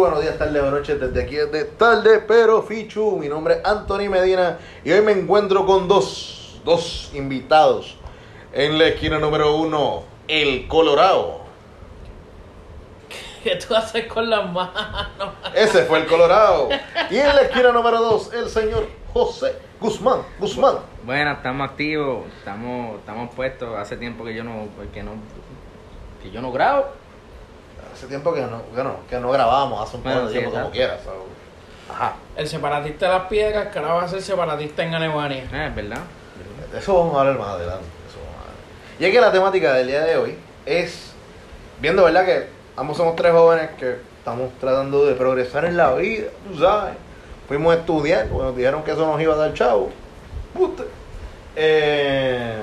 buenos días, tardes o noches desde aquí desde Tarde Pero Fichu. Mi nombre es Anthony Medina y hoy me encuentro con dos, dos invitados. En la esquina número uno, el Colorado. ¿Qué tú haces con las manos? Ese fue el Colorado. Y en la esquina número dos, el señor José Guzmán. Guzmán. Bueno, estamos activos, estamos, estamos puestos. Hace tiempo que yo no, que no, que yo no grabo. Hace tiempo que no, que no, que no grabamos, hace un poco Bueno, de sí, tiempo como quieras. so. Ajá. El separatista de las piedras, que ahora va a ser separatista en Alemania. Eh, es verdad. Eso vamos a hablar más adelante. Eso vamos a hablar. Y es que la temática del día de hoy es, viendo, ¿verdad? Que ambos somos tres jóvenes que estamos tratando de progresar en la vida, tú sabes. Fuimos a estudiar, porque nos dijeron que eso nos iba a dar chavo. Eh,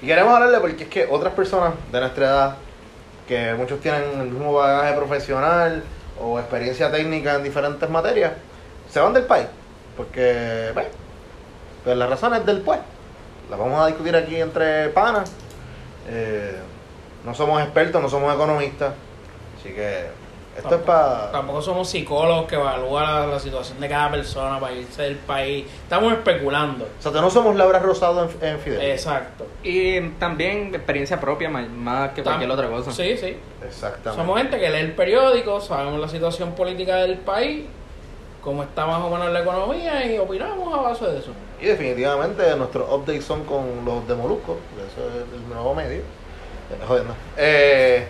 y queremos hablarle porque es que otras personas de nuestra edad, que muchos tienen el mismo bagaje profesional o experiencia técnica en diferentes materias, se van del país. Porque, bueno, pues las razones del pues. Las vamos a discutir aquí entre panas. Eh, no somos expertos, no somos economistas. Así que esto es para... Tampoco somos psicólogos que evalúan la, la situación de cada persona para irse del país. Estamos especulando. O sea, que no somos Laura Rosado en, en Fidel. Exacto. Y también experiencia propia más, más que cualquier Tam- otra cosa. Sí, sí. Exactamente. Somos gente que lee el periódico, sabemos la situación política del país, cómo está más o menos la economía y opinamos a base de eso. Y definitivamente nuestros updates son con los de Molusco, eso es el nuevo medio. Joder, no. Eh,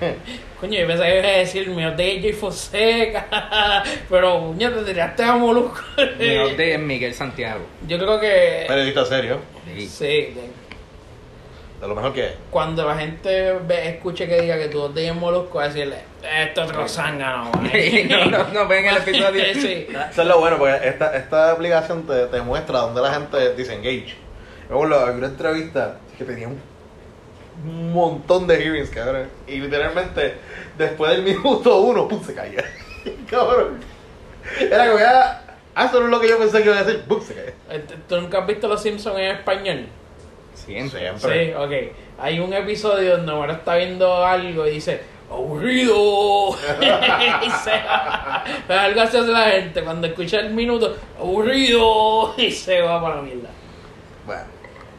Coño, yo pensé que iba a decir mi de J Fonseca, pero coño, te tiraste a Molusco. Mi update es Miguel Santiago. Yo creo que. periodista serio, Sí. Sí, de- lo mejor que es. cuando la gente ve, escuche que diga que tú te en Molusco, va a decirle, esto es otro zángano. ¿eh?". no, no, no, ven el episodio. sí. Eso es lo bueno, porque esta, esta aplicación te, te muestra dónde la gente disengage. Yo lo vi una entrevista que tenía un un montón de hearings, cabrón. Y literalmente, después del minuto uno, pum, se caía. cabrón. Era como que, ah, ah, eso no es lo que yo pensé que iba a decir, pum, se caía. Este, ¿Tú nunca has visto Los Simpsons en español? Siempre. Siempre. Sí, ok. Hay un episodio donde Homero está viendo algo y dice, aburrido. y se va. Pero algo así hace la gente cuando escucha el minuto, aburrido. Y se va para la mierda. Bueno,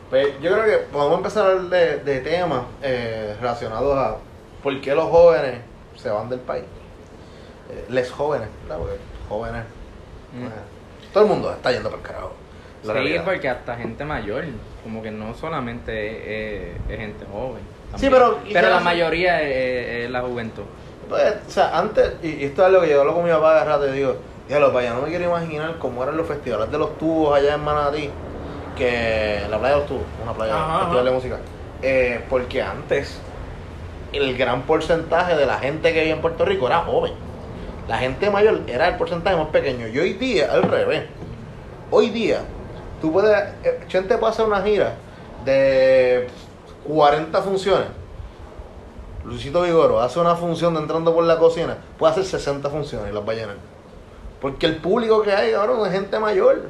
pues yo creo que podemos empezar a hablar de, de temas eh, relacionados a por qué los jóvenes se van del país. Eh, les jóvenes, ¿verdad? Porque jóvenes. Mm. eh, todo el mundo está yendo por el carajo. Sí, realidad. porque hasta gente mayor, como que no solamente es, es gente joven. Sí, pero- Pero la ¿y qué- mayoría es, es la juventud. Pues, o sea, antes, y, y esto es algo que yo hablo con mi papá de rato y digo, diablo, vaya, no me quiero imaginar cómo eran los festivales de los tubos allá en Manatí, que la playa de los tubos, una playa, Ajá, festival ajá. de música. Eh, porque antes, el gran porcentaje de la gente que vivía en Puerto Rico era joven. La gente mayor era el porcentaje más pequeño. Y hoy día, al revés. Hoy día, tú puedes, eh, Chente puede hacer una gira de 40 funciones. Luisito Vigoro hace una función de entrando por la cocina, puede hacer 60 funciones y las va a llenar. Porque el público que hay, cabrón, es gente mayor.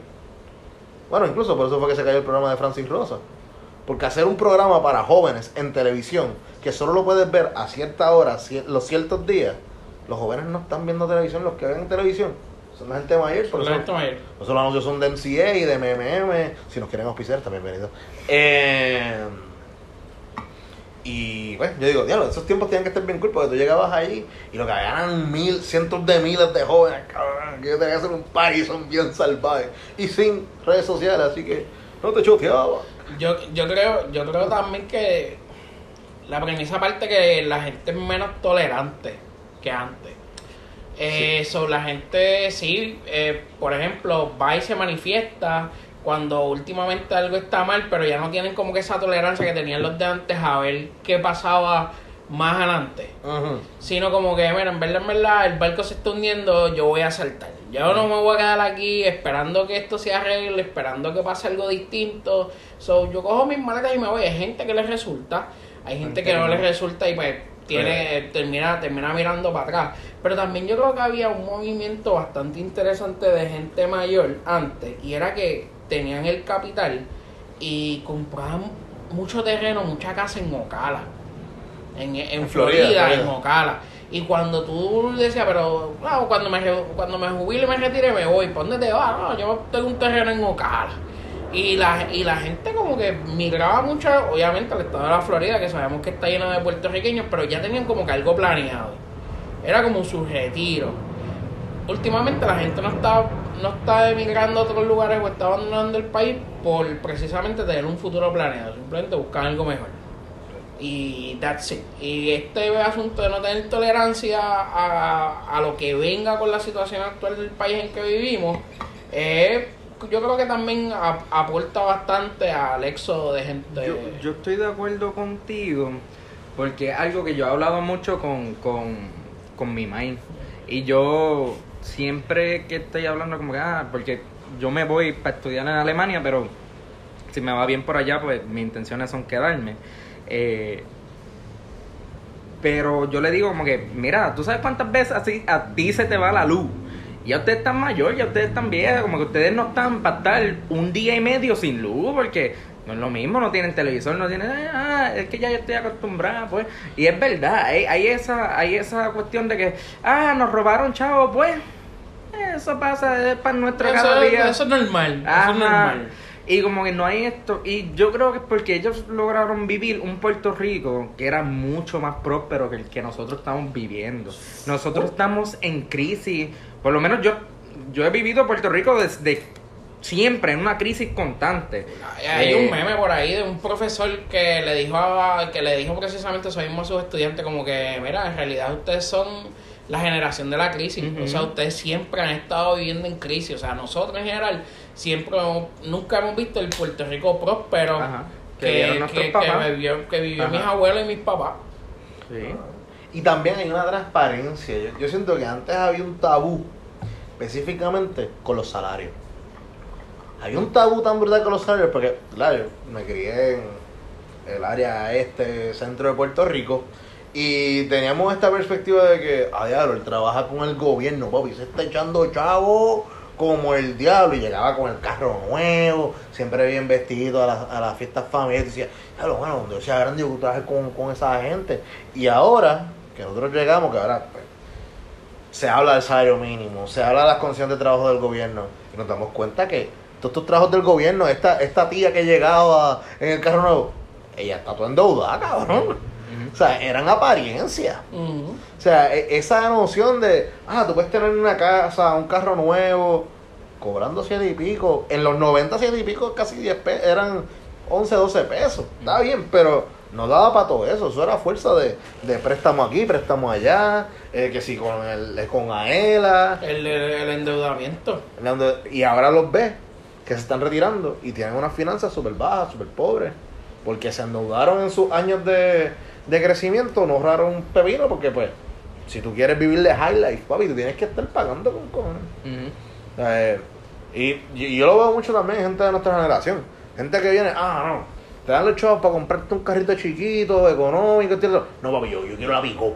Bueno, incluso por eso fue que se cayó el programa de Francis Rosa. Porque hacer un programa para jóvenes en televisión, que solo lo puedes ver a cierta hora, los ciertos días, los jóvenes no están viendo televisión, los que ven televisión son la gente mayor. Por La eso, gente mayor. por eso los anuncios son de MCA y de MMM. Si nos quieren auspiciar, también bienvenido. Eh, y bueno, yo digo, diablo, esos tiempos tienen que estar bien cool porque tú llegabas ahí y lo que había eran mil, cientos de miles de jóvenes, cabrón, que yo tenía que hacer un party, son bien salvajes. Y sin redes sociales, así que no te choteaba. Yo, yo creo, yo creo también que la premisa parte que la gente es menos tolerante que antes. Eh, so, la gente sí, eh, por ejemplo, va y se manifiesta cuando últimamente algo está mal, pero ya no tienen como que esa tolerancia que tenían los de antes a ver qué pasaba más adelante. Sino como que, mira, en verdad, en verdad, el barco se está hundiendo, yo voy a saltar. Yo no me voy a quedar aquí esperando que esto se arregle, esperando que pase algo distinto. So, yo cojo mis maletas y me voy. Hay gente que les resulta, hay gente que no les resulta y pues tiene, termina, termina mirando para atrás. Pero también yo creo que había un movimiento bastante interesante de gente mayor antes, y era que tenían el capital y compraban mucho terreno, mucha casa en Ocala. En, en, En Florida, en Ocala. Y cuando tú decías, pero wow, cuando, me, cuando me jubile y me retire, me voy. ¿Para dónde te vas? No, yo tengo un terreno en Ocala. Y la, y la gente como que migraba mucho, obviamente, al estado de la Florida, que sabemos que está lleno de puertorriqueños, pero ya tenían como que algo planeado. Era como su retiro. Últimamente la gente no está, no está emigrando a otros lugares o está abandonando el país por precisamente tener un futuro planeado, simplemente buscar algo mejor. Y that's it. Y este asunto de no tener tolerancia a, a lo que venga con la situación actual del país en que vivimos, eh, yo creo que también aporta bastante al éxodo de gente. Yo, yo estoy de acuerdo contigo porque es algo que yo he hablado mucho con, con, con mi mind. Y yo siempre que estoy hablando como que, ah, porque yo me voy para estudiar en Alemania, pero si me va bien por allá, pues mis intenciones son quedarme. Eh, pero yo le digo como que, mira, ¿tú sabes cuántas veces así a ti se te va la luz? Ya ustedes están mayores, ya ustedes están viejos, como que ustedes no están para estar un día y medio sin luz, porque no es lo mismo, no tienen televisor, no tienen, ah, es que ya yo estoy acostumbrada, pues. Y es verdad, hay, hay esa, hay esa cuestión de que, ah, nos robaron, chavo, pues. Eso pasa, es para nuestro cada eso, día. eso es normal. Eso Ajá. es normal. Y como que no hay esto, y yo creo que es porque ellos lograron vivir un Puerto Rico que era mucho más próspero que el que nosotros estamos viviendo. Nosotros estamos en crisis, por lo menos yo, yo he vivido Puerto Rico desde siempre, en una crisis constante. Hay Eh, un meme por ahí de un profesor que le dijo a, que le dijo precisamente eso mismo a sus estudiantes como que mira en realidad ustedes son la generación de la crisis o sea ustedes siempre han estado viviendo en crisis o sea nosotros en general siempre hemos- nunca hemos visto el Puerto Rico próspero Ajá. Que que, que, que que vivió Ajá. mis abuelos y mis papás Sí. Y también hay una transparencia. Yo, yo siento que antes había un tabú, específicamente con los salarios. Había un tabú tan brutal con los salarios, porque, claro, yo me crié en el área este, centro de Puerto Rico, y teníamos esta perspectiva de que, a diablo, él trabaja con el gobierno, papi, se está echando chavo como el diablo, y llegaba con el carro nuevo, siempre bien vestido a, las- a las fiestas familiares, decía, diablo, bueno, yo sea grande yo trabaje con, con esa gente. Y ahora, que nosotros llegamos, que ahora pues, se habla del salario mínimo, se habla de las condiciones de trabajo del gobierno, y nos damos cuenta que todos estos trabajos del gobierno, esta, esta tía que llegaba en el carro nuevo, ella está toda endeudada, cabrón. O sea, eran apariencias. O sea, e- esa noción de, ah, tú puedes tener una casa, un carro nuevo, cobrando siete y pico. En los 90, siete y pico, casi 10 pesos, eran 11, 12 pesos. Está bien, pero no daba para todo eso. Eso era fuerza de, de préstamo aquí, préstamo allá, eh, que sí, con, el, con AELA. el, el, el endeudamiento Y ahora los ves que se están retirando y tienen unas finanzas súper bajas, súper pobres. Porque se endeudaron en sus años de, de crecimiento, no ahorraron un pepino, porque pues, si tú quieres vivir de high life, papi, tú tienes que estar pagando con cojones. Eh, y, y- yo lo veo mucho también en gente de nuestra generación. Gente que viene, ah, no, te dan los chavos para comprarte un carrito chiquito, económico, etc. No, papi, yo, yo quiero la pico.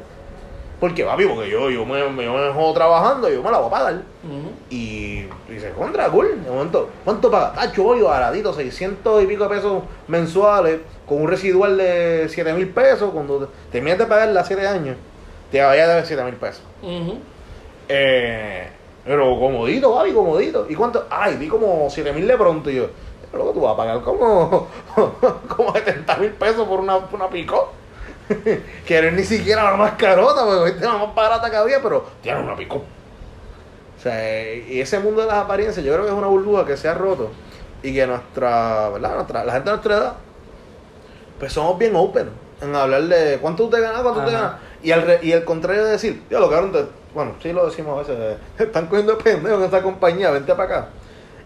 ¿Por qué, papi? Porque yo, yo, me, yo me dejo trabajando yo me la voy a pagar. Y dice, contra, cool. De momento, ¿cuánto paga? Tacho, voy baratito, 600 y pico de pesos mensuales, con un residual de 7 mil pesos. Cuando te- terminas de pagar las 7 años, te vaya a dar 7 mil pesos. Eh, pero comodito, papi, comodito. ¿Y cuánto? Ay, di como 7 mil de pronto. Y yo, pero que tú vas a pagar como, como 70 mil pesos por una, por una pico. que no es ni siquiera la más carota, porque esta es la más barata que había, pero tiene una pico. O sea, y ese mundo de las apariencias, yo creo que es una burbuja que se ha roto. Y que nuestra, ¿verdad? Nuestra, la gente de nuestra edad, pues somos bien open en hablar de cuánto usted gana, cuánto usted Ajá. gana. Y al, re- y el contrario de decir, yo lo te- bueno, sí lo decimos a veces, están cogiendo de pendejo en esta compañía, vente para acá.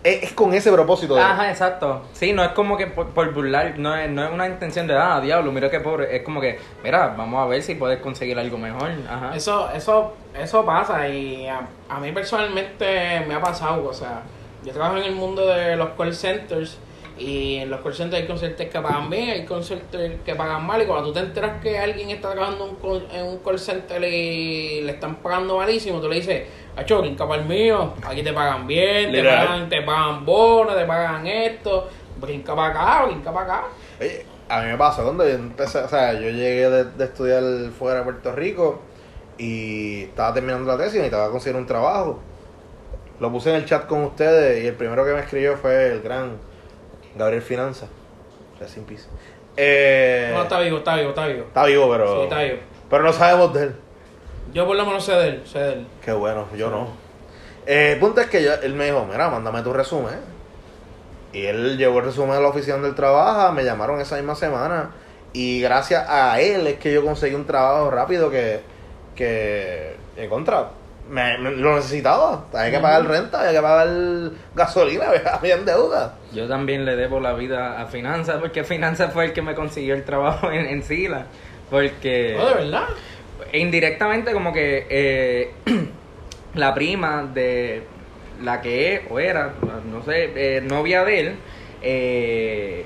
Es, es con ese propósito de. Ajá, exacto. Sí, no es como que por, por burlar, no es, no es una intención de, ah, diablo, mira qué pobre. Es como que, mira, vamos a ver si puedes conseguir algo mejor. Ajá. Eso, eso, eso pasa y a, a mí personalmente me ha pasado, o sea, yo trabajo en el mundo de los call centers y en los call centers hay call centers que pagan bien, hay call centers que pagan mal y cuando tú te enteras que alguien está trabajando en un call- en un call center y le están pagando malísimo, tú le dices, Acho, el mío, aquí te pagan bien, te pagan, te pagan bonos, te pagan esto, brinca para acá, brinca para acá. Oye, a mí me pasó cuando yo empecé, o sea, yo llegué de, de estudiar fuera de Puerto Rico y estaba terminando la tesis y necesitaba conseguir un trabajo. Lo puse en el chat con ustedes y el primero que me escribió fue el gran Gabriel Finanza. Rest in peace. Eh, No, está vivo, está vivo, está vivo. está vivo, pero, Sí, está vivo. pero no sabemos de él. Yo por lo menos sé de él, sé de él. Qué bueno, yo no. Eh, el punto es que yo- él me dijo, mira, mándame tu resumen. Y él llevó el resumen a la oficina del trabajo, me llamaron esa misma semana. Y gracias a él es que yo conseguí un trabajo rápido que, que en contra, me, me- lo necesitaba. Había que pagar renta, había que pagar gasolina, había, deuda. Yo también le debo la vida a Finanzas, porque Finanzas fue el que me consiguió el trabajo en, en Sila. Porque No, de verdad. indirectamente como que eh, la prima de la que es o era, no sé, eh, novia de él, eh,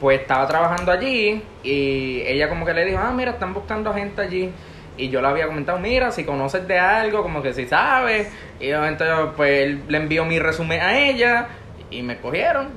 pues estaba trabajando allí y ella como que le dijo, ah, mira, están buscando gente allí. Y yo le había comentado, mira, si conoces de algo, como que si sabes. Y entonces pues él le envió mi resumen a ella y me cogieron.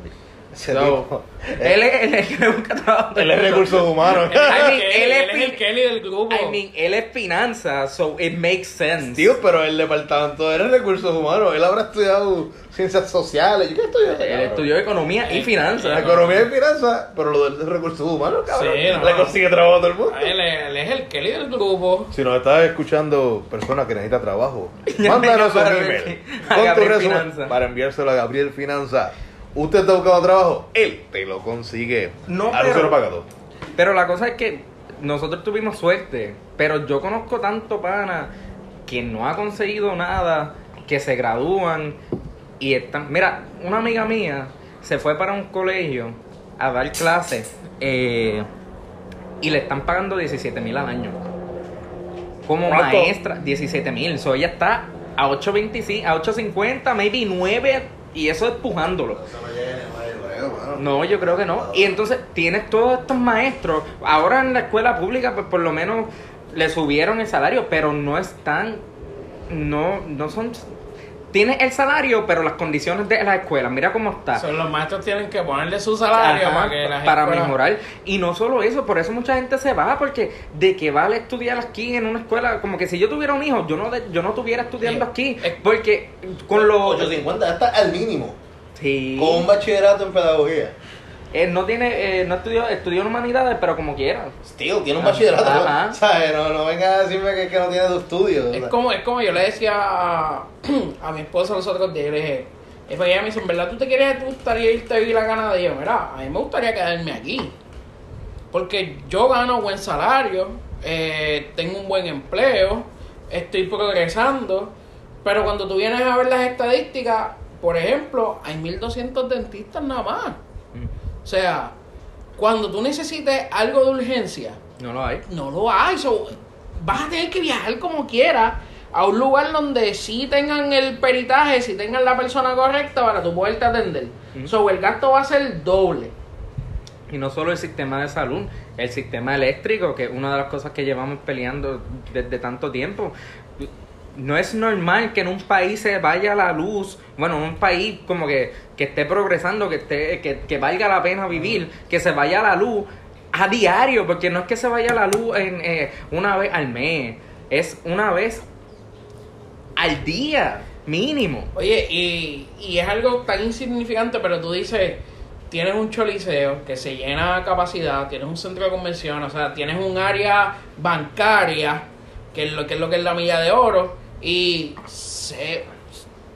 Ese So, tipo. él, es, él es el que busca trabajo. Él es recursos humanos. I mean, Él, es el fin- Kelly del grupo. I mean, él es finanzas, so it makes sense. Tío, pero el departamento era recursos humanos. Él habrá estudiado ciencias sociales. ¿Yo qué estudié? Él estudió economía y finanzas. Economía y finanzas, pero lo de recursos humanos, cabrón. Sí, no. Le consigue trabajo a todo el mundo. él, es- él es el Kelly del grupo. Si nos estás escuchando, persona que necesita trabajo, mándanos un email a con tu Gabriel resumen Finanza. para enviárselo a Gabriel Finanza. Usted está buscando trabajo, él te lo consigue. No, a pero- pero... pagado. Pero la cosa es que nosotros tuvimos suerte, pero yo conozco tanto pana que no ha conseguido nada, que se gradúan y están... Mira, una amiga mía se fue para un colegio a dar clases eh, y le están pagando 17 mil al año. Como ¿Cuánto? maestra, 17 mil. So ella está a 8.25, a 8.50, maybe 9 y eso es pujándolo. No, yo creo que no. Y entonces tienes todos estos maestros. Ahora en la escuela pública, pues por lo menos le subieron el salario, pero no están. No, no son. Tienes el salario, pero las condiciones de la escuela, mira cómo está. Son los maestros tienen que ponerle su salario Ajá, para que la para mejorar. Y no solo eso, por eso mucha gente se va, porque de que vale estudiar aquí en una escuela, como que si yo tuviera un hijo, yo no, de- yo no estuviera estudiando aquí, porque con los... 850 está al mínimo. Sí. Con un bachillerato en pedagogía. Él no tiene, eh, no estudió, estudió en humanidades, pero como quiera. Tío, tiene un bachillerato. Ajá. ¿Sabes? No, no venga a decirme que, que no tiene dos estudios. Es como, es como yo le decía a, a mi esposa los otros días, yo le dije, es para ella me dice, ¿en verdad tú te quieres, te gustaría irte a vivir a Canadá? Y yo, mira, a mí me gustaría quedarme aquí. Porque yo gano buen salario, eh, tengo un buen empleo, estoy progresando, pero cuando tú vienes a ver las estadísticas, por ejemplo, hay 1200 dentistas nada más. O sea, cuando tú necesites algo de urgencia, No lo hay. no lo hay. So, vas a tener que viajar como quieras a un lugar donde sí tengan el peritaje, sí tengan la persona correcta para tú poderte atender. Ujú. So, el gasto va a ser doble. Y no solo el sistema de salud, el sistema eléctrico, que es una de las cosas que llevamos peleando desde tanto tiempo. No es normal que en un país se vaya la luz, bueno, en un país como que, que esté progresando, que, esté, que, que valga la pena vivir, que se vaya la luz a diario, porque no es que se vaya la luz en, eh, una vez al mes, es una vez al día, mínimo. Oye, y, y es algo tan insignificante, pero tú dices, tienes un choliseo que se llena a capacidad, tienes un centro de convención, o sea, tienes un área bancaria, que es lo que es, lo que es la milla de oro, y se,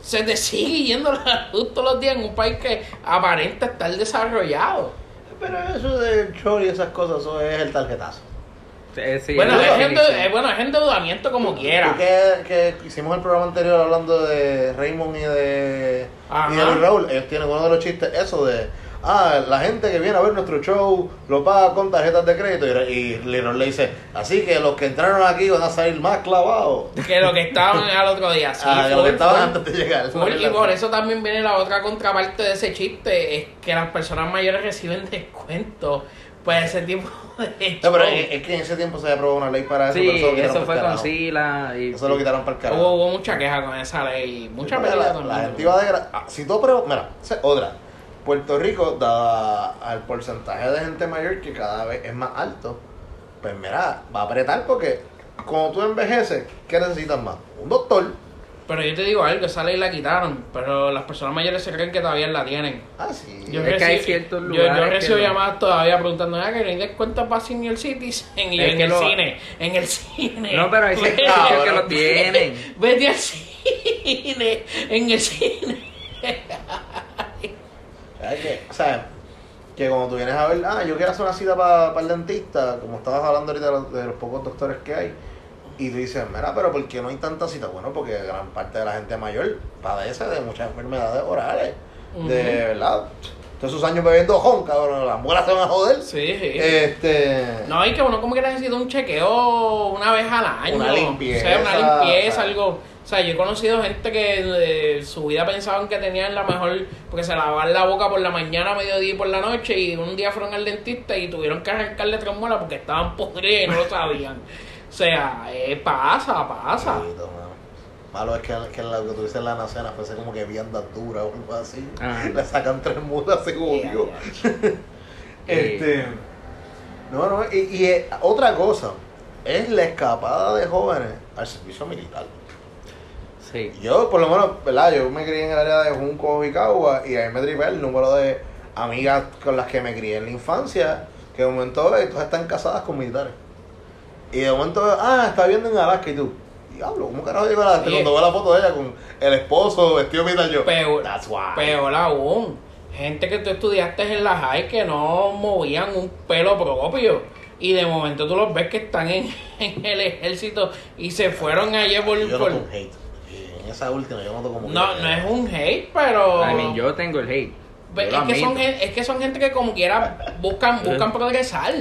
se te sigue yendo la luz todos los días en un país que aparenta estar desarrollado. Pero eso del show y esas cosas, eso es el tarjetazo. Eh, sí, bueno, es eh, bueno, es endeudamiento como quiera. Tú que, que hicimos el programa anterior hablando de Raymond y de, Ajá. y de Raúl, ellos tienen uno de los chistes, eso de, ah, la gente que viene a ver nuestro show lo paga con tarjetas de crédito. Y, y Leonor le dice, así que los que entraron aquí van a salir más clavados. Que lo que estaban al otro día. Sí, ah, que lo que estaban full. antes de llegar. Full, y por eso también viene la otra contraparte de ese chiste, es que las personas mayores reciben descuento por ese tipo de No, pero es, es que en ese tiempo se aprobó una ley para eso. Sí, eso, lo quitaron eso fue con. Sila. Y, Eso lo quitaron para el carajo. hubo, hubo mucha queja con esa ley, mucha pelea la, con la el gente iba de ah, Si tú apruebas, mira, otra. Puerto Rico, dada al porcentaje de gente mayor que cada vez es más alto, pues mira, va a apretar porque cuando tú envejeces, ¿qué necesitas más? Un doctor. Pero yo te digo algo, esa ley la quitaron, pero las personas mayores se creen que todavía la tienen. Ah, sí. Yo Es que hay ciertos lugares Yo, recibo no. llamadas todavía preguntando, ah, que no descuentos para Senior Citizen y yo, Es en el lo- cine, en el cine. No, pero hay sectores que lo tienen. Vete al cine, en el cine. ¿Sabes qué? O sea, que cuando tú vienes a ver, ah, yo quiero hacer una cita para el dentista, como estabas hablando ahorita de los, de los pocos doctores que hay, y tú dices, mira, pero ¿por qué no hay tantas citas? Bueno, porque gran parte de la gente mayor padece de muchas enfermedades orales, de verdad. Todos esos años bebiendo jon, cabrón, las muelas se van a joder. Sí, sí. Este. No, y que uno como que necesita un chequeo una vez al año. Una limpieza, O sea, una limpieza, o sea. algo. O sea, yo he conocido gente que eh, su vida pensaban que tenían la mejor, porque se lavaban la boca por la mañana, mediodía y por la noche, y un día fueron al dentista y tuvieron que arrancarle tres muelas porque estaban podridas y no lo sabían. O sea, eh, pasa, pasa. Malo es que, que lo que tú dices en la nacena fuese como que vianda dura o algo así. Ajá. Le sacan tres mudas, se. Este. No, no, y, y, eh, otra cosa es la escapada de jóvenes al servicio militar. Sí. Yo, por lo menos, ¿verdad? Yo me crié en el área de Junco y Cagua y ahí me tripé el número de amigas con las que me crié en la infancia que de momento eh, todas están casadas con militares. Y de momento, ah, está viendo en Alaska y tú. Diablo, ¿cómo carajo llegó a Alaska? Cuando veo la foto de ella con el esposo vestido militar, yo. Peor, peor aún, gente que tú estudiaste en la high que no movían un pelo propio. Y de momento tú los ves que están en, en el ejército y se fueron ayer por... Yo por- noto un hate. Esa última yo noto como que- no, no es un hate, pero... I mean, yo tengo el hate. Ve- Yo es, lo que son, es que son gente que como quiera buscan, buscan progresar.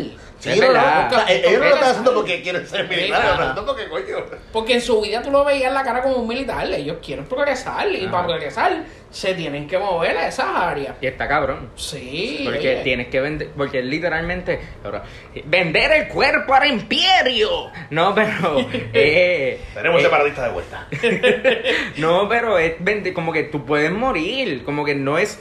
Sí, Es no, sea, ellos no lo están haciendo porque quieren ser militares, Mira. lo están haciendo porque coño. Porque en su vida tú lo veías en la cara como un militar. Ellos quieren progresar y para progresar se tienen que mover a esas áreas. Y está cabrón. Sí. Porque oye. tienes que vender, porque literalmente, ahora, vender el cuerpo al imperio. No, pero, eh, Tenemos eh, separadistas de vuelta. no, pero es vender, como que tú puedes morir, como que no es,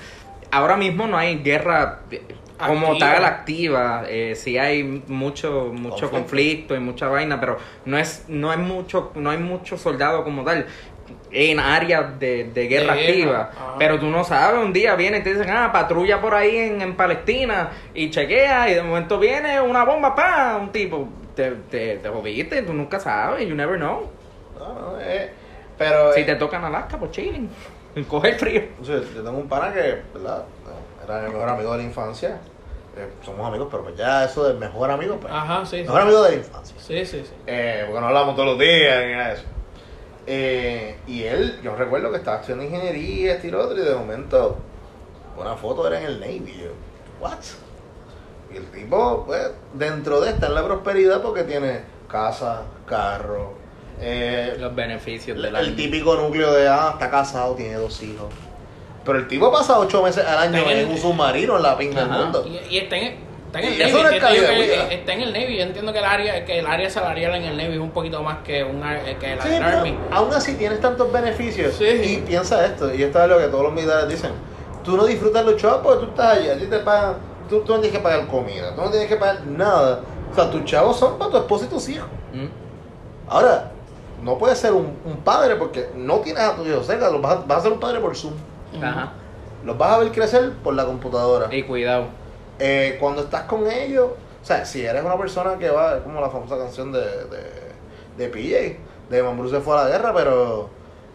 ahora mismo no hay guerra eh, como Activa. tal activa, eh, sí hay mucho, mucho Conflicto. conflicto y mucha vaina, pero no es, no hay mucho, no hay mucho soldado como tal en áreas de, de guerra activa. Pero tú no sabes, un día viene y te dicen, ah, patrulla por ahí en, en Palestina y chequea y de momento viene una bomba, pa, un tipo, te, te, te jodiste, tú nunca sabes, you never know. No, no, eh, pero Si eh, te tocan Alaska, pues chilling, coge el frío. o sea, yo tengo un pana que, ¿verdad? Era mi mejor amigo de la infancia. Eh, somos amigos, pero pues ya eso del mejor amigo, pues. Ajá, sí. sí. Mejor amigo de la infancia. Sí, sí, sí. Eh, porque no hablamos todos los días ni nada de eso. Eh, y él, yo recuerdo que estaba estudiando ingeniería, este y lo otro, y de momento, una foto era en el Navy. y yo, ¿what? Y el tipo, pues, dentro de esta en la prosperidad porque tiene casa, carro, eh, Los beneficios el, de la el típico núcleo de, ah, está casado, tiene dos hijos. Pero el tipo pasa ocho meses al año en un submarino en la pinta del mundo. Y, y está en, está en el Y Navy. no es que- está en el Navy. Yo entiendo que el área, que el área salarial en el Navy es un poquito más que, una, que la Sí, del Army. aún así tienes tantos beneficios. Sí. Y piensa esto, y esto es lo que todos los militares dicen. Tú no disfrutas los chavos porque tú estás allí, a ti te pagan, tú, tú no tienes que pagar comida, tú no tienes que pagar nada. O sea, tus chavos son para tu esposo y tus hijos. Mm. Ahora, no puedes ser un, un padre porque no tienes a tus hijos cerca, vas, a, vas a ser un padre por Zoom. Ajá. Los vas a ver crecer por la computadora. Y cuidado. Eh, cuando estás con ellos, o sea, si eres una persona que va, como la famosa canción de, de, de PJ, de Mambrú se fue a la guerra, pero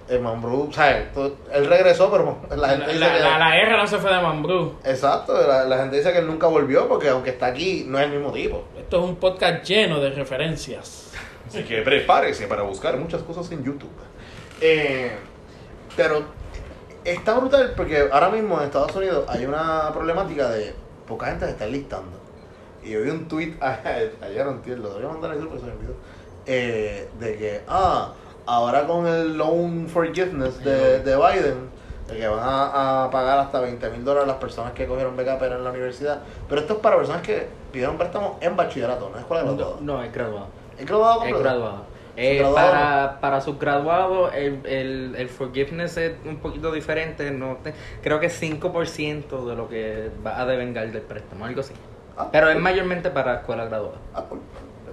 el Mambrú, o sea, tú- él regresó, pero la La, gente dice la, que... la, la guerra no se fue de Mambrú. Exacto, la, la gente dice que él nunca volvió porque aunque está aquí, no es el mismo tipo. Esto es un podcast lleno de referencias. Así que prepárese para buscar muchas cosas en YouTube. Eh, pero está brutal porque ahora mismo en Estados Unidos hay una problemática de poca gente se está enlistando. Y yo vi un tweet ayer, no entiendo, lo voy a mandar al grupo, se me olvidó, eh, de que, ah, ahora con el loan forgiveness de, de Biden, de que van a, a pagar hasta 20 mil dólares las personas que cogieron beca pero en la universidad. Pero esto es para personas que pidieron préstamo en bachillerato, no es escuela de No, es graduado. ¿Es graduado Es graduado. Eh, para, para subgraduados, el, el, el forgiveness es un poquito diferente. No te- creo que es 5% de lo que va a devengar del préstamo, algo así. Ah, Pero es mayormente para escuela graduada. Ah, cool.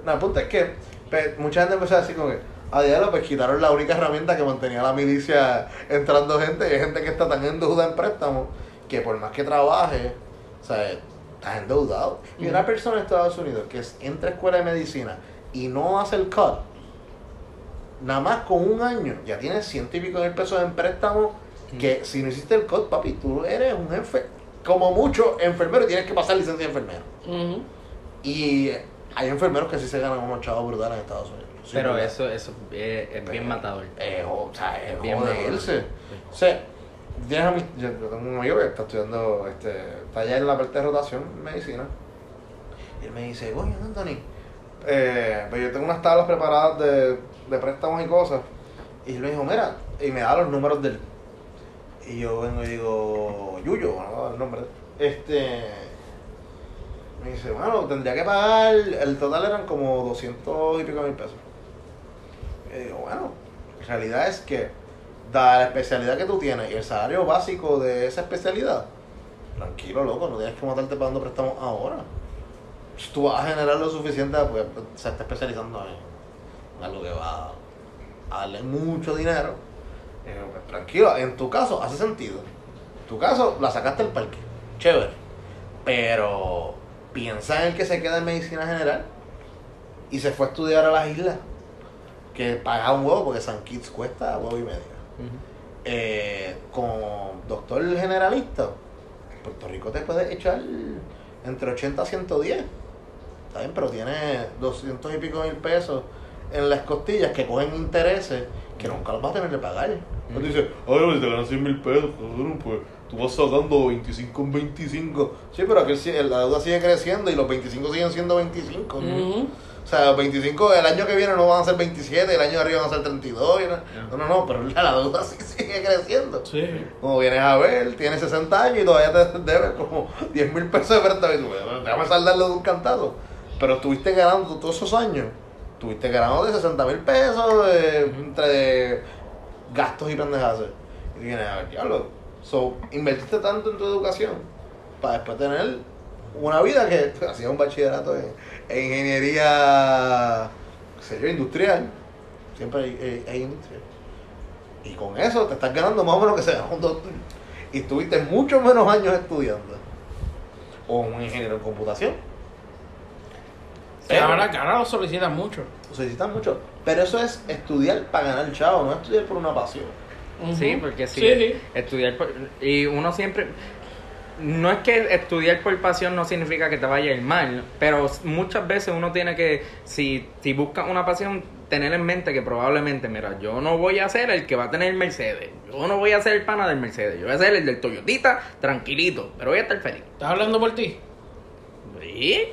No, el punto es que Pero mucha gente empezó a decir como que, a diablo, pues quitaron la única herramienta que mantenía la milicia entrando gente, y hay gente que está tan endeudada en préstamos que por más que trabaje, o sea, estás endeudado. Y una persona en Estados Unidos que entra a escuela de medicina y no hace el cut, nada más con un año, ya tienes ciento y pico mil pesos en préstamo, que si no hiciste el cut, papi, tú eres un jefe, como mucho enfermero, tienes que pasar licencia de enfermero. Y hay enfermeros que sí se ganan unos chavos brutales en Estados Unidos. Sí, Pero ¿verdad? eso, eso es, es bien matador. Eh, o sea, es Es bien joderse. O sea, tienes a mi, yo yo tengo un amigo que está estudiando, este, está allá en la parte de rotación en medicina. Y él me dice, coño, Anthony, eh, pues yo tengo unas tablas preparadas de, de préstamos y cosas. Y él me dijo, mira, y me da los números del. Y yo vengo y digo, Yuyo, no el nombre. Este. Me dice, bueno, tendría que pagar. El total eran como 200 y pico mil pesos. Y digo, bueno, la realidad es que, dada la especialidad que tú tienes y el salario básico de esa especialidad, tranquilo, loco, no tienes que matarte pagando préstamos ahora. Tú vas a generar lo suficiente porque se está especializando en, en algo que va a darle mucho dinero. Digo, pues, tranquilo, en tu caso hace sentido. En tu caso la sacaste del parque, chévere. Pero piensa en el que se queda en medicina general y se fue a estudiar a las islas que paga un huevo porque San Kitts cuesta huevo y medio. Eh, como doctor generalista, en Puerto Rico te puede echar entre 80 a 110. Está bien, pero tiene 200 y pico mil pesos en las costillas que cogen intereses que nunca los vas a tener que pagar. Entonces dices, ay, pero si te ganas 100 mil pesos, pues tú vas sacando 25 en 25. Sí, pero aquí la deuda sigue creciendo y los 25 siguen siendo 25. Ujú. O sea, los 25 el año que viene no van a ser 27, el año de arriba van a ser 32. y no, no, no, no, pero la, la deuda sí sigue creciendo. Sí. Como vienes a ver, tienes 60 años y todavía te debes como 10 mil pesos de "Bueno, déjame saldarlo de un cantado. Pero estuviste ganando todos esos años. Estuviste ganando de 60 mil pesos entre gastos y pendejadas. Y vienes a ver, diablo. So, invertiste tanto en tu educación para después tener una vida que hacía un bachillerato en, en ingeniería, qué sé yo, industrial. Siempre hay industrial. Y con eso te estás ganando más o menos que se gana un doctor. Y estuviste muchos menos años estudiando. O un ingeniero en computación. Que ahora, ahora lo solicitan mucho. Lo solicitan mucho. Pero eso es estudiar para ganar chavo, no estudiar por una pasión. Sí, porque sí, Sí, sí. estudiar por, y uno siempre no es que estudiar por pasión no significa que te vaya a ir mal, pero muchas veces uno tiene que si si busca una pasión tener en mente que probablemente, mira, yo no voy a ser el que va a tener el Mercedes, yo no voy a ser el pana del Mercedes, yo voy a ser el del Toyotita tranquilito, pero voy a estar feliz. ¿Estás hablando por ti? ¿Sí?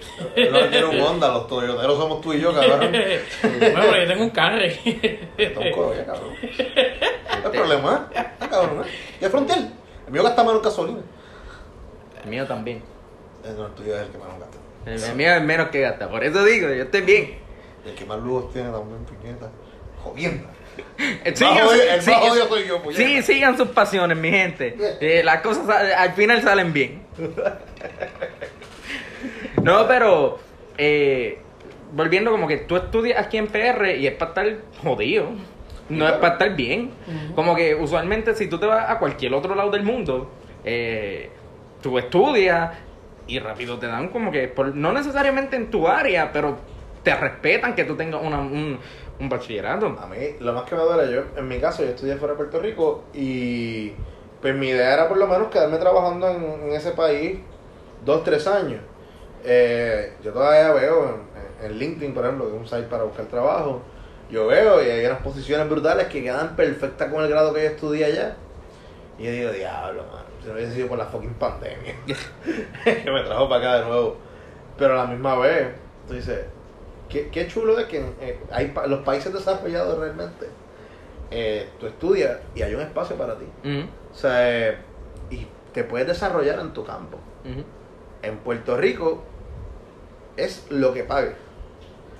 No quiero un Honda, los toyoteros somos tú y yo, cabrón. bueno, pero yo tengo un carro. Está un coro ya, cabrón. No hay problema, ¿eh? Está cabrón, ¿eh? Y el frontal. El mío gasta menos gasolina. El mío también. Eh, No, el tuyo es el que menos gasta. El, el mío es menos que gasta, por eso digo, yo estoy bien. Y el que más lujos tiene también, puñeta. Jodienda. Más odio- el más sigan- odio soy yo, puñeta. sí, sigan sus pasiones, mi gente. Eh, las cosas al final salen bien. No, pero eh, volviendo como que tú estudias aquí en PR y es para estar jodido. No es para estar bien. Como que usualmente si tú te vas a cualquier otro lado del mundo, eh, tú estudias y rápido te dan como que, por- no necesariamente en tu área, pero te respetan que tú tengas una- un, un bachillerato. A mí, lo más que me duele, yo, en mi caso, yo estudié fuera de Puerto Rico y pues mi idea era por lo menos quedarme trabajando en, en ese país dos, tres años. Eh, yo todavía veo en, en LinkedIn, por ejemplo, que es un site para buscar trabajo, yo veo y hay unas posiciones brutales que quedan perfectas con el grado que yo estudié allá. Y yo digo, diablo, mano, si no hubiese sido por la fucking pandemia, que me trajo para acá de nuevo. Pero a la misma vez, tú dices, qué, qué chulo es que en, eh, hay los países desarrollados realmente, eh, tú estudias y hay un espacio para ti. O sea, eh, y te puedes desarrollar en tu campo. En Puerto Rico es lo que pague.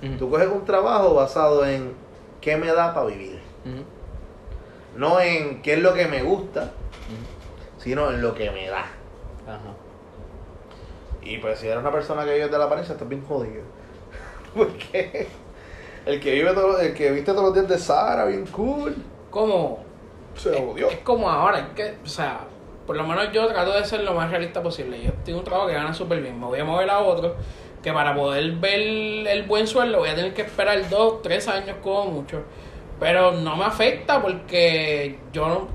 ujú, Tú coges un trabajo basado en qué me da para vivir. No en qué es lo que me gusta, sino en lo que me da. Ajá. Y pues si eres una persona que vive de la apariencia, estás bien jodido. Porque El que vive todo, el que viste todos los días de Sara, bien cool. Como Se es, odió. es como ahora, es que, o sea, por lo menos yo trato de ser lo más realista posible. Yo tengo un trabajo que gana súper bien, me voy a mover a otro, que para poder ver el buen sueldo voy a tener que esperar dos, tres años como mucho. Pero no me afecta porque yo no,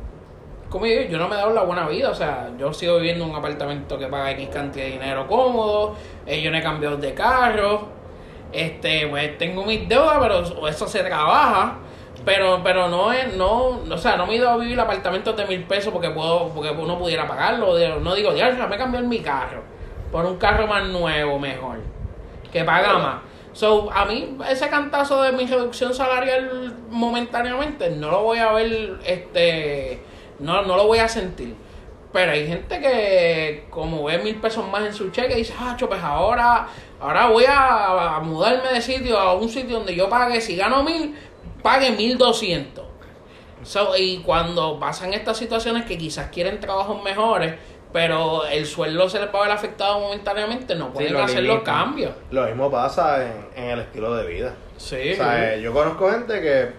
como digo, yo no me he dado la buena vida, o sea, yo sigo viviendo en un apartamento que paga X cantidad de dinero cómodo, eh, yo no he cambiado de carro, este, pues tengo mis deudas, pero eso se trabaja. Pero, pero no es, no, o sea, no me he ido a vivir apartamentos de mil pesos porque puedo, porque uno pudiera pagarlo. No digo, ya, me cambiar mi carro por un carro más nuevo, mejor, que paga más. So, a mí ese cantazo de mi reducción salarial momentáneamente no lo voy a ver, este, no, no lo voy a sentir. Pero hay gente que como ve mil pesos más en su cheque dice, ah, pues ahora, ahora voy a, a mudarme de sitio a un sitio donde yo pague, si gano mil, pague mil doscientos. So, y cuando pasan estas situaciones que quizás quieren trabajos mejores, pero el sueldo se les va a ver afectado momentáneamente, no pueden lo hacer los cambios. Lo mismo pasa en, en el estilo de vida. Sí. O sea, eh, yo conozco gente que.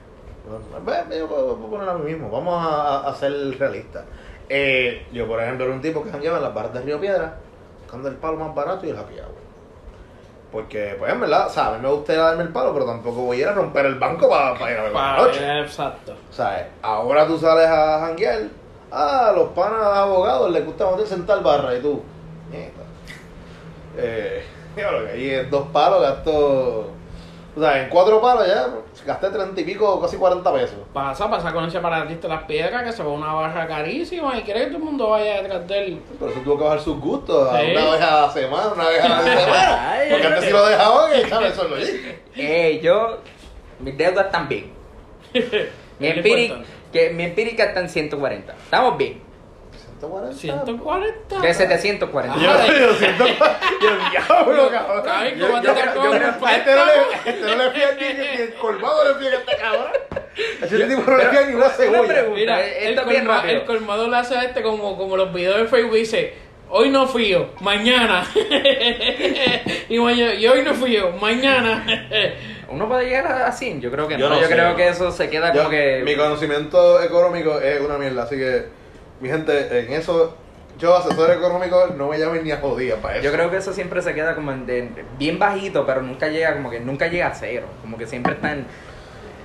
bueno, Yo puedo puedo poner a mí mismo. Vamos a, a ser realistas. Eh, yo, por ejemplo, era un tipo que jangueaba en las barras de Río Piedra buscando el palo más barato y el happy hour. Porque, pues, en verdad, o sea, a mí me gustaría darme el palo, pero tampoco voy a ir a romper el banco para, para ir a ver la noche. Exacto. O sea, ahora tú sales a janguear. Ah, los panas abogados les gusta meterse en tal barra y tú. Eh, diablo, que ahí en dos palos gasto. O sea, en cuatro palos ya gasté treinta y pico, casi 40 pesos. Pasa, pasa con ese separatista las piedras que se va a una barra carísima y quiere que todo el mundo vaya detrás de él. Por eso tuvo que bajar sus gustos a Sí. una vez a la semana, una vez a la semana. Ay. Porque antes si lo dejaban, que echaba el suelo allí. Eh, yo, mis deudas están bien. Mi, empírica, importante. que, mi empírica está en 140. Estamos bien. 140. 140. De 740. Yo, Ay. yo siento. Yo, diablo, cabrón. Ay, Yo- ¿cómo yo- te yo- tocó yo- el a este no le- este no le fía ni, ni el colmado le fía a este cabrón. A este tipo no le fía ni una cebolla. Mira, Eh, el, esto es bien colma- el colmado le hace a este como, como los videos de Facebook dice, hoy no fío, mañana. y, mañana, y hoy no fío, mañana. ¿Uno puede llegar a 100? Yo creo que Yo no. no Yo sé, creo no. que eso se queda Yo- como que... Mi conocimiento económico es una mierda, así que, mi gente, en eso, yo, asesor económico, no me llamen ni a jodida para eso. Yo creo que eso siempre se queda como en de- bien bajito, pero nunca llega como que nunca llega a cero. Como que siempre está en...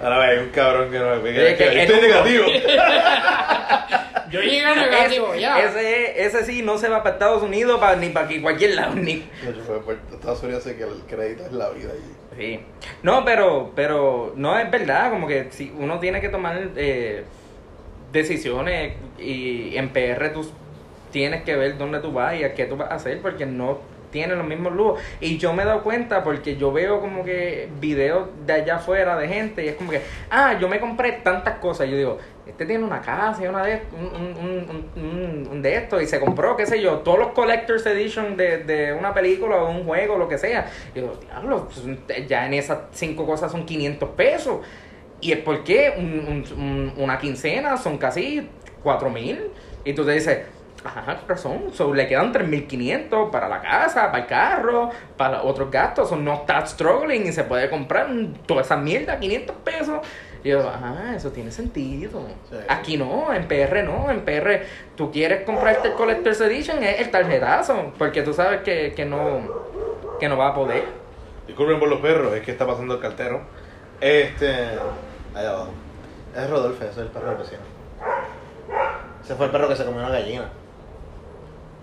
Ahora ve, hay un cabrón que no. Oye, que, que estoy es- negativo. Yo llegué a negativo, Ese- ya. Ese, ese sí no se va para Estados Unidos pa- ni para cualquier lado. Ni... De hecho, fue por Estados Unidos, sé que el crédito es la vida allí. Sí. No, pero, pero no es verdad, como que si uno tiene que tomar eh, decisiones y en PR tú tienes que ver dónde tú vas y a qué tú vas a hacer porque no tiene los mismos lujos. Y yo me he dado cuenta porque yo veo como que videos de allá afuera de gente y es como que, ah, yo me compré tantas cosas. Y yo digo, este tiene una casa y una de, un, un, un, un- de estos y se compró, qué sé yo, todos los Collector's Edition de, de una película o un juego, lo que sea. Y yo, diablo, pues, ya en esas cinco cosas son 500 pesos. Y es un- un- una quincena son casi 4 mil. Y tú te dices, ajá, razón. So, le quedan 3.500 para la casa, para el carro, para otros gastos. So, no está struggling y se puede comprar toda esa mierda, 500 pesos. Y yo, ajá, eso tiene sentido. Sí. Aquí no, en PR no. En PR tú quieres comprarte el Collector's Edition, es el tarjetazo. Porque tú sabes que, que no, que no va a poder. Disculpen por los perros, es que está pasando el cartero. Este. Allá abajo. Es Rodolfo, ese es el perro del vecino. Ese fue el perro que se comió una gallina.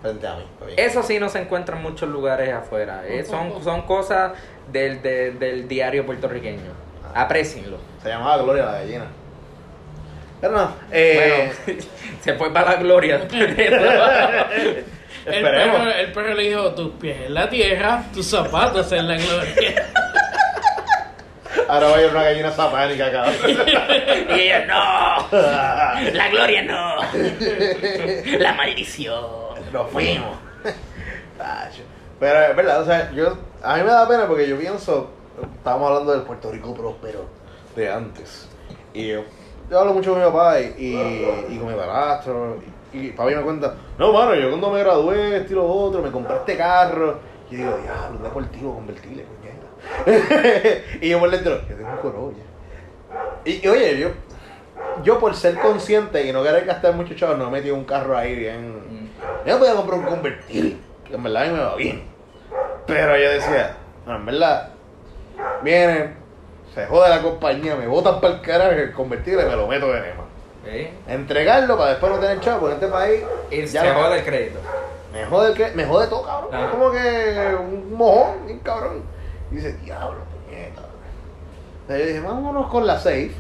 Frente a mí. Eso sí no se encuentra en muchos lugares afuera. eh, son, son cosas del, de- del diario puertorriqueño. Aprecienlo. Se llamaba Gloria la gallina. Pero no, eh, Bueno, se fue para la gloria. El esperemos. perro, el perro le dijo, tus pies en la tierra, tus zapatos en la gloria. Ahora va a ir una gallina satánica, cabrón. y ella, no, la gloria no, la maldición. Nos fuimos. Pero es verdad, o sea, yo, a mí me da pena porque yo pienso, estábamos hablando del Puerto Rico próspero de antes. Y yo, yo hablo mucho con mi papá y, y, y con mi padrastro. Y, y papi me cuenta, no, mano, yo cuando me gradué, esto y lo otro, me compré este carro. Y yo digo, diablo, un deportivo convertible, puñeta. y yo por dentro, yo tengo un Corolla. Y, oye, yo, yo por ser consciente y no querer gastar mucho chavo, no he metido un carro ahí bien. Mm. Yo me podía comprar un convertible, que en verdad a mí me va bien. Pero yo decía, no, en verdad, vienen, se jode la compañía, me botan para el carajo el convertible y me lo meto de nema. ¿Eh? Entregarlo para después no tener chavo, en este país Y ya se no- jode el crédito. me jode, que, me jode todo, cabrón. Es como que un mojón, bien cabrón. Y dice, diablo, puñeta. Entonces yo dije, vámonos con la safe.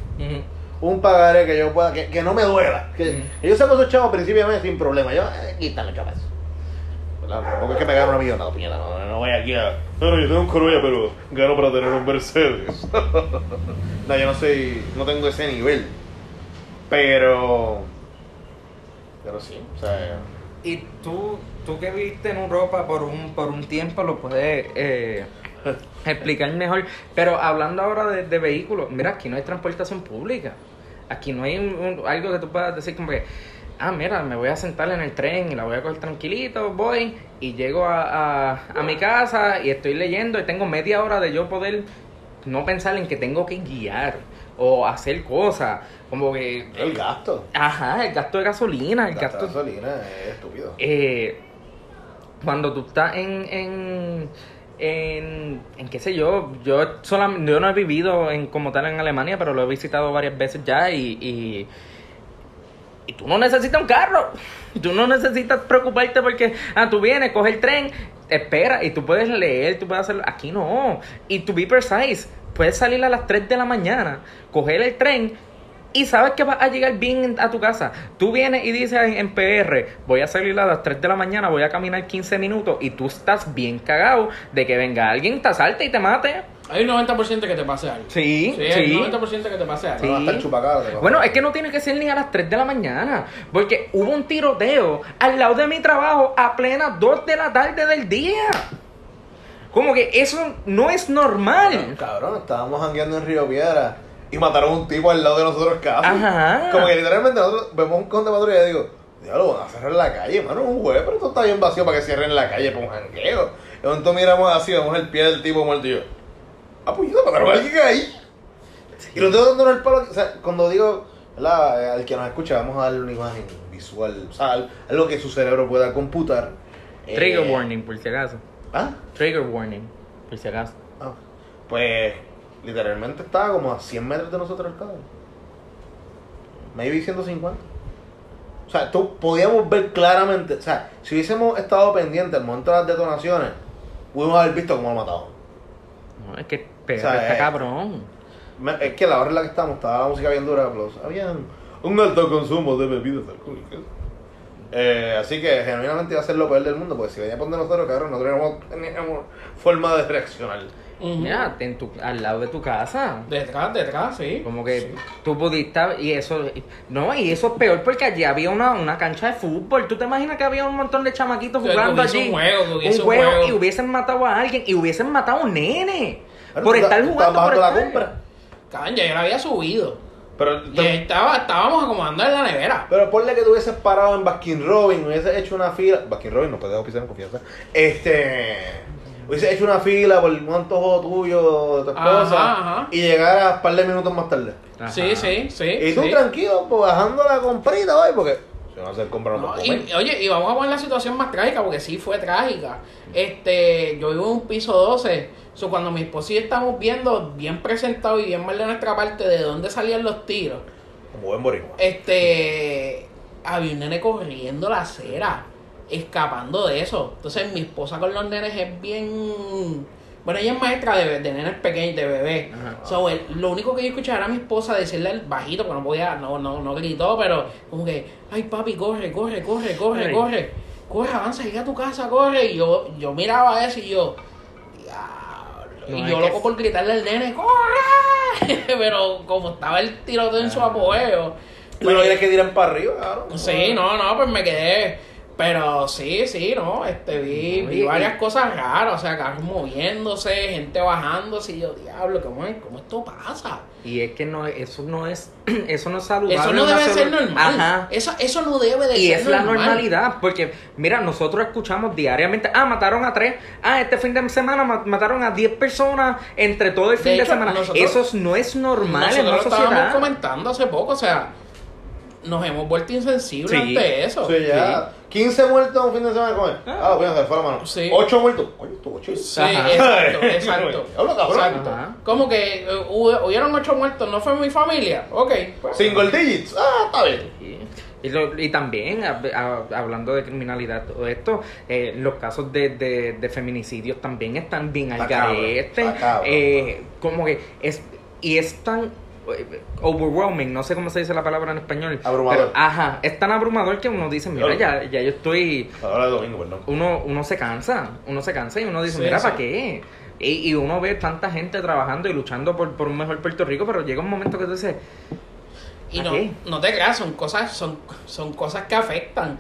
Un pagaré que yo pueda, que, que no me duela. Que, Ujú. que yo saco esos chavos a principio de mes sin problema. Yo, eh, quítalo, chavos. ¿Verdad? Tampoco es que me gane una millonada, puñeta. No, no voy aquí a. No, no, yo tengo un Corolla, pero gano para tener un Mercedes. no, yo no soy. No tengo ese nivel. Pero. Pero sí, o sea. Y tú, tú que viviste en Europa por un, por un tiempo lo puedes eh, explicar mejor. Pero hablando ahora de, de vehículos, mira, aquí no hay transportación pública. Aquí no hay un- un- algo que tú puedas decir como que, ah, mira, me voy a sentar en el tren y la voy a coger tranquilito, voy y llego a, a, a mi casa y estoy leyendo y tengo media hora de yo poder no pensar en que tengo que guiar o hacer cosas. Como que... El gasto. Ajá, el gasto de gasolina, el El gasto gasto... de gasolina es estúpido. Eh, cuando tú estás en, en, en, en qué sé yo, yo, yo no he vivido en, como tal en Alemania, pero lo he visitado varias veces ya y, y, y tú no necesitas un carro. Tú no necesitas preocuparte porque, ah, tú vienes, coges el tren, espera y tú puedes leer, tú puedes hacerlo. Aquí no. Y tu be precise, puedes salir a las 3 de la mañana, coger el tren y sabes que vas a llegar bien a tu casa. Tú vienes y dices en, en PR, voy a salir a las 3 de la mañana, voy a caminar 15 minutos y tú estás bien cagado de que venga alguien, te asalte y te mate. Hay un 90% que te pase algo. Sí, Sí, hay un 90% que te pase algo. Sí. No va a estar chupacabra, te Bueno, es que no tiene que ser ni a las 3 de la mañana, porque hubo un tiroteo al lado de mi trabajo a plena 2 de la tarde del día. Como que eso no es normal. Cabrón, estábamos jangueando en Río Piedra y mataron a un tipo al lado de nosotros casi. Ajá. Como que literalmente nosotros vemos un conde de patrulla y digo, diablo, van a cerrar la calle, mano, un jueves, pero esto está bien vacío para que cierren la calle para un jangueo. Y entonces miramos así, vemos el pie del tipo muerto y yo, ah, pues mataron a alguien ahí. Y lo tengo dando el palo, o sea, cuando digo, ¿verdad? Eh, Al que nos escucha, vamos a darle una imagen visual, o sea, al- algo que su cerebro pueda computar. Trigger Eh, warning, por si acaso. ¿Ah? Trigger warning, por si acaso. Ah, pues literalmente estaba como a 100 metros de nosotros el cabrón. Maybe 150. O sea, tú podíamos ver claramente, o sea, si hubiésemos estado pendientes al momento de las detonaciones, pudimos haber visto cómo lo mataban. No, es que PR O sea, está eh, cabrón. Es que la hora en la que estábamos estaba la música bien dura, plus, había un alto consumo de bebidas alcohólicas. Eh, así que genuinamente iba a ser lo peor del mundo, porque si venía por donde nosotros, cabrón, no teníamos, teníamos forma de reaccionar. Mira, en tu, al lado de tu casa. Detrás, detrás, sí. Como que Sí. tú pudiste y eso no y eso es peor porque allí había una, una cancha de fútbol tú te imaginas que había un montón de chamaquitos jugando allí un juego, que hubiese un un juego juego. y hubiesen matado a alguien y hubiesen matado a un nene por estar jugando por bajando la estar- compra. Cabrón, ya yo la había subido. Pero, Y estaba, estábamos acomodando en la nevera. Pero ponle que tú hubieses parado en Baskin Robin, hubieses hecho una fila. Baskin Robin no puedes oficiar en confianza. Este. Hubieses hecho una fila por un antojo tuyo, de tu esposa. Ajá, ajá. Y llegaras un par de minutos más tarde. Ajá. Sí, sí, sí. Y tú sí. tranquilo, pues bajando la comprita, hoy, porque se van a hacer comprar No, no, y, oye, y vamos a poner la situación más trágica, porque sí fue trágica. Este, yo vivo en un piso 12. So, cuando mi esposo y yo estamos viendo bien presentado y bien mal de nuestra parte de dónde salían los tiros, Como buen boricua. este, había un nene corriendo la acera, escapando de eso. Entonces, mi esposa con los nenes es bien. Bueno, ella es maestra de, de nenes pequeños, de bebés. Ajá. So, el- lo único que yo escuchaba era a mi esposa decirle al bajito, que no podía, no, no, no gritó, pero como que, ay papi, corre, corre, corre, corre, corre, corre, avanza, llega a tu casa, corre. Y yo, yo miraba eso y yo. No, y yo que- loco por gritarle al nene, corre. pero como estaba el tiroteo en su apogeo. Tú no quieres que tiran para arriba, claro. Sí, no, no, pues me quedé. Pero sí, sí, ¿no? Este, vi, vi varias y- cosas raras, o sea, carros moviéndose, gente bajándose, y yo, diablo, ¿cómo, es- cómo esto pasa? Y es que no, eso no es, eso no es saludable. Eso no debe ser normal. Ajá. Eso, eso no debe de Y ser es la normal. normalidad, porque mira, nosotros escuchamos diariamente, ah, mataron a tres, ah, este fin de semana ma- mataron a 10 personas entre todo el fin de, hecho, semana. nosotros- Eso no es normal en Nosotros una lo estábamos comentando hace poco, o sea, nos hemos vuelto insensibles Sí. ante eso. Sí, ya. 15 muertos un fin de semana con él. Ah, voy a hacer fuera mano. Sí. 8 muertos. Coño, tú 8. Sí, Ajá. exacto, exacto. Hablo, cabrón. Exacto. Ajá. Como que hubo- hubieron ocho muertos, no fue mi familia. Ok. pues. Single digits. Ah, está bien. Sí. Y, lo- y también, hab- hab- hablando de criminalidad, todo esto, eh, los casos de, de, de feminicidios también están bien al garete. Eh, como que es. Y es tan. Overwhelming, no sé cómo se dice la palabra en español. Abrumador. pero, ajá, es tan abrumador que uno dice, mira, Claro. ya, ya yo estoy. Ahora de domingo, perdón. Uno, uno se cansa, uno se cansa y uno dice, Sí, mira, sí. ¿para qué? Y, y uno ve tanta gente trabajando y luchando por, por un mejor Puerto Rico, pero llega un momento que tú dices, Y ¿A no, qué? no te creas, son cosas, son, son cosas que afectan.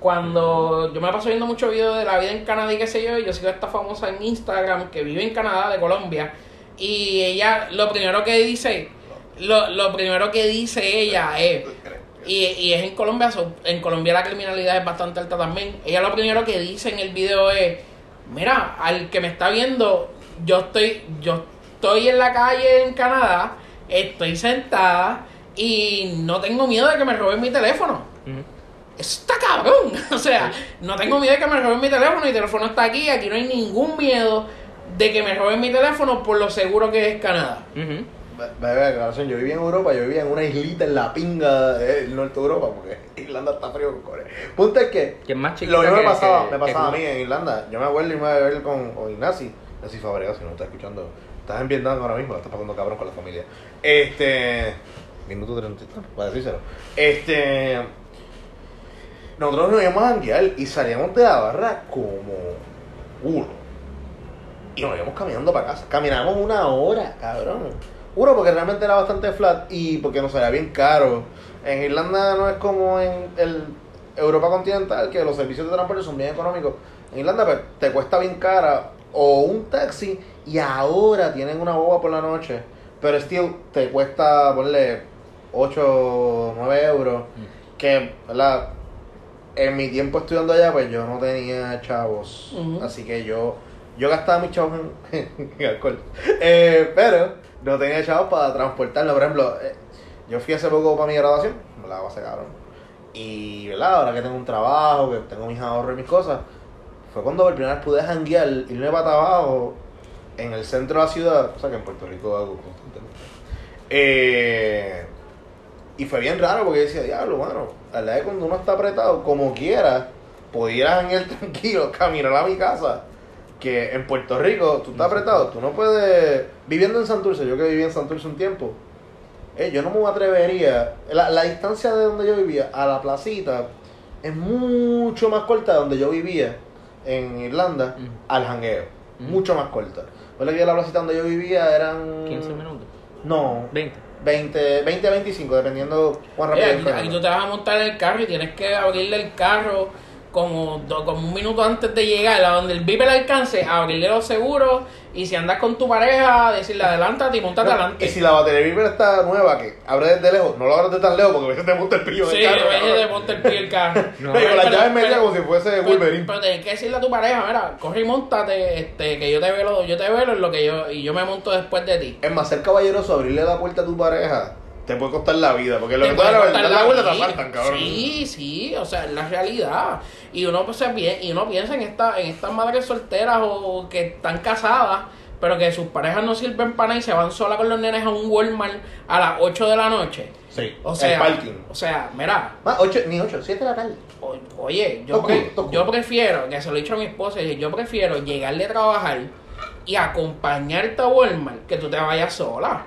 Cuando yo me paso viendo muchos videos de la vida en Canadá y qué sé yo, y yo sigo a esta famosa en Instagram que vive en Canadá, de Colombia, y ella lo primero que dice, lo, lo primero que dice ella es, y, y es en Colombia, en Colombia la criminalidad es bastante alta también, ella lo primero que dice en el video es, mira, al que me está viendo, yo estoy, yo estoy en la calle en Canadá, estoy sentada y no tengo miedo de que me roben mi teléfono. Está cabrón. O sea, no tengo miedo de que me roben mi teléfono, mi teléfono está aquí, aquí no hay ningún miedo de que me roben mi teléfono por lo seguro que es Canadá. Bebé, yo vivía en Europa, yo vivía en una islita en la pinga del norte de Europa, porque Irlanda está frío con cojones. Punto es que, Que más lo mismo me que- pasaba, que- me pasaba a mí en Irlanda. Yo me acuerdo y me iba a beber con, con Ignasi, Ignasi Fabregas, si no estás escuchando. Estás en Vietnam ahora mismo, estás pasando cabrón con la familia. Este. Minuto 30, para decírselo. Este. Nosotros nos íbamos a janguear y salíamos de la barra como uno. Y nos íbamos caminando para casa. Caminamos una hora, cabrón. Uno, porque realmente era bastante flat y porque nos salía bien caro. En Irlanda no es como en el Europa continental, que los servicios de transporte son bien económicos. En Irlanda pues, te cuesta bien cara o un taxi y ahora tienen una boba por la noche. Pero still te cuesta, ponle 8 o 9 euros. Que, ¿verdad? En mi tiempo estudiando allá, pues yo no tenía chavos. Así que yo yo gastaba mis chavos en, en alcohol. Eh, pero no tenía chavos para transportarlo. Por ejemplo, eh, yo fui hace poco para mi graduación. Me la pasé cabrón. Y, ¿verdad? Ahora que tengo un trabajo, que tengo mis ahorros y mis cosas. Fue cuando por primera vez pude janguear, irme para abajo en el centro de la ciudad. O sea que en Puerto Rico hago constantemente. Eh, y fue bien raro porque yo decía, diablo, mano, la verdad es que cuando uno está apretado, como quiera, pudieras en el tranquilo caminar a mi casa. Que en Puerto Rico, tú estás apretado, tú no puedes. Viviendo en Santurce, yo que viví en Santurce un tiempo, eh, yo no me atrevería. La, la distancia de donde yo vivía a la placita es mucho más corta de donde yo vivía en Irlanda Ujú. al jangueo. Ujú. Mucho más corta. Recuerda que la placita donde yo vivía eran. 15 minutos, No, 20. 20, 20 a 25, dependiendo cuán rápido aquí, fuera. aquí tú te vas a montar en el carro y tienes que abrirle el carro como, do- como un minuto antes de llegar, a donde el vive le alcance, abrirle los seguros y si andas con tu pareja, decirle adelántate y montate No, adelante. y si la batería Viper está nueva, que abre desde lejos, no lo abres de tan lejos porque a veces te monta el pillo Sí, del carro. a veces te monta el pie el carro. No, No, con las llaves medias como si fuese pero- Wolverine. Pero tienes que decirle a tu pareja, mira, corre y montate, este, que yo te velo, yo te velo en lo que yo, y yo me monto después de ti. Es más, ser caballeroso, abrirle la puerta a tu pareja, te puede costar la vida. Porque lo Te que tú puede das cortar la, la vuelta te asaltan, cabrón. Sí, sí, o sea, es la realidad. Y uno pues, y uno piensa en esta, en estas madres solteras o que están casadas, pero que sus parejas no sirven para nada y se van solas con los nenes a un Walmart a las 8 de la noche. Sí, O sea, el parking. o sea, mira, Más, ocho, ni 8, 7 de la tarde. o- oye, yo, Toco, pre- toco. yo prefiero, que se lo he dicho a mi esposa, yo prefiero llegarle a trabajar y acompañarte a Walmart que tú te vayas sola.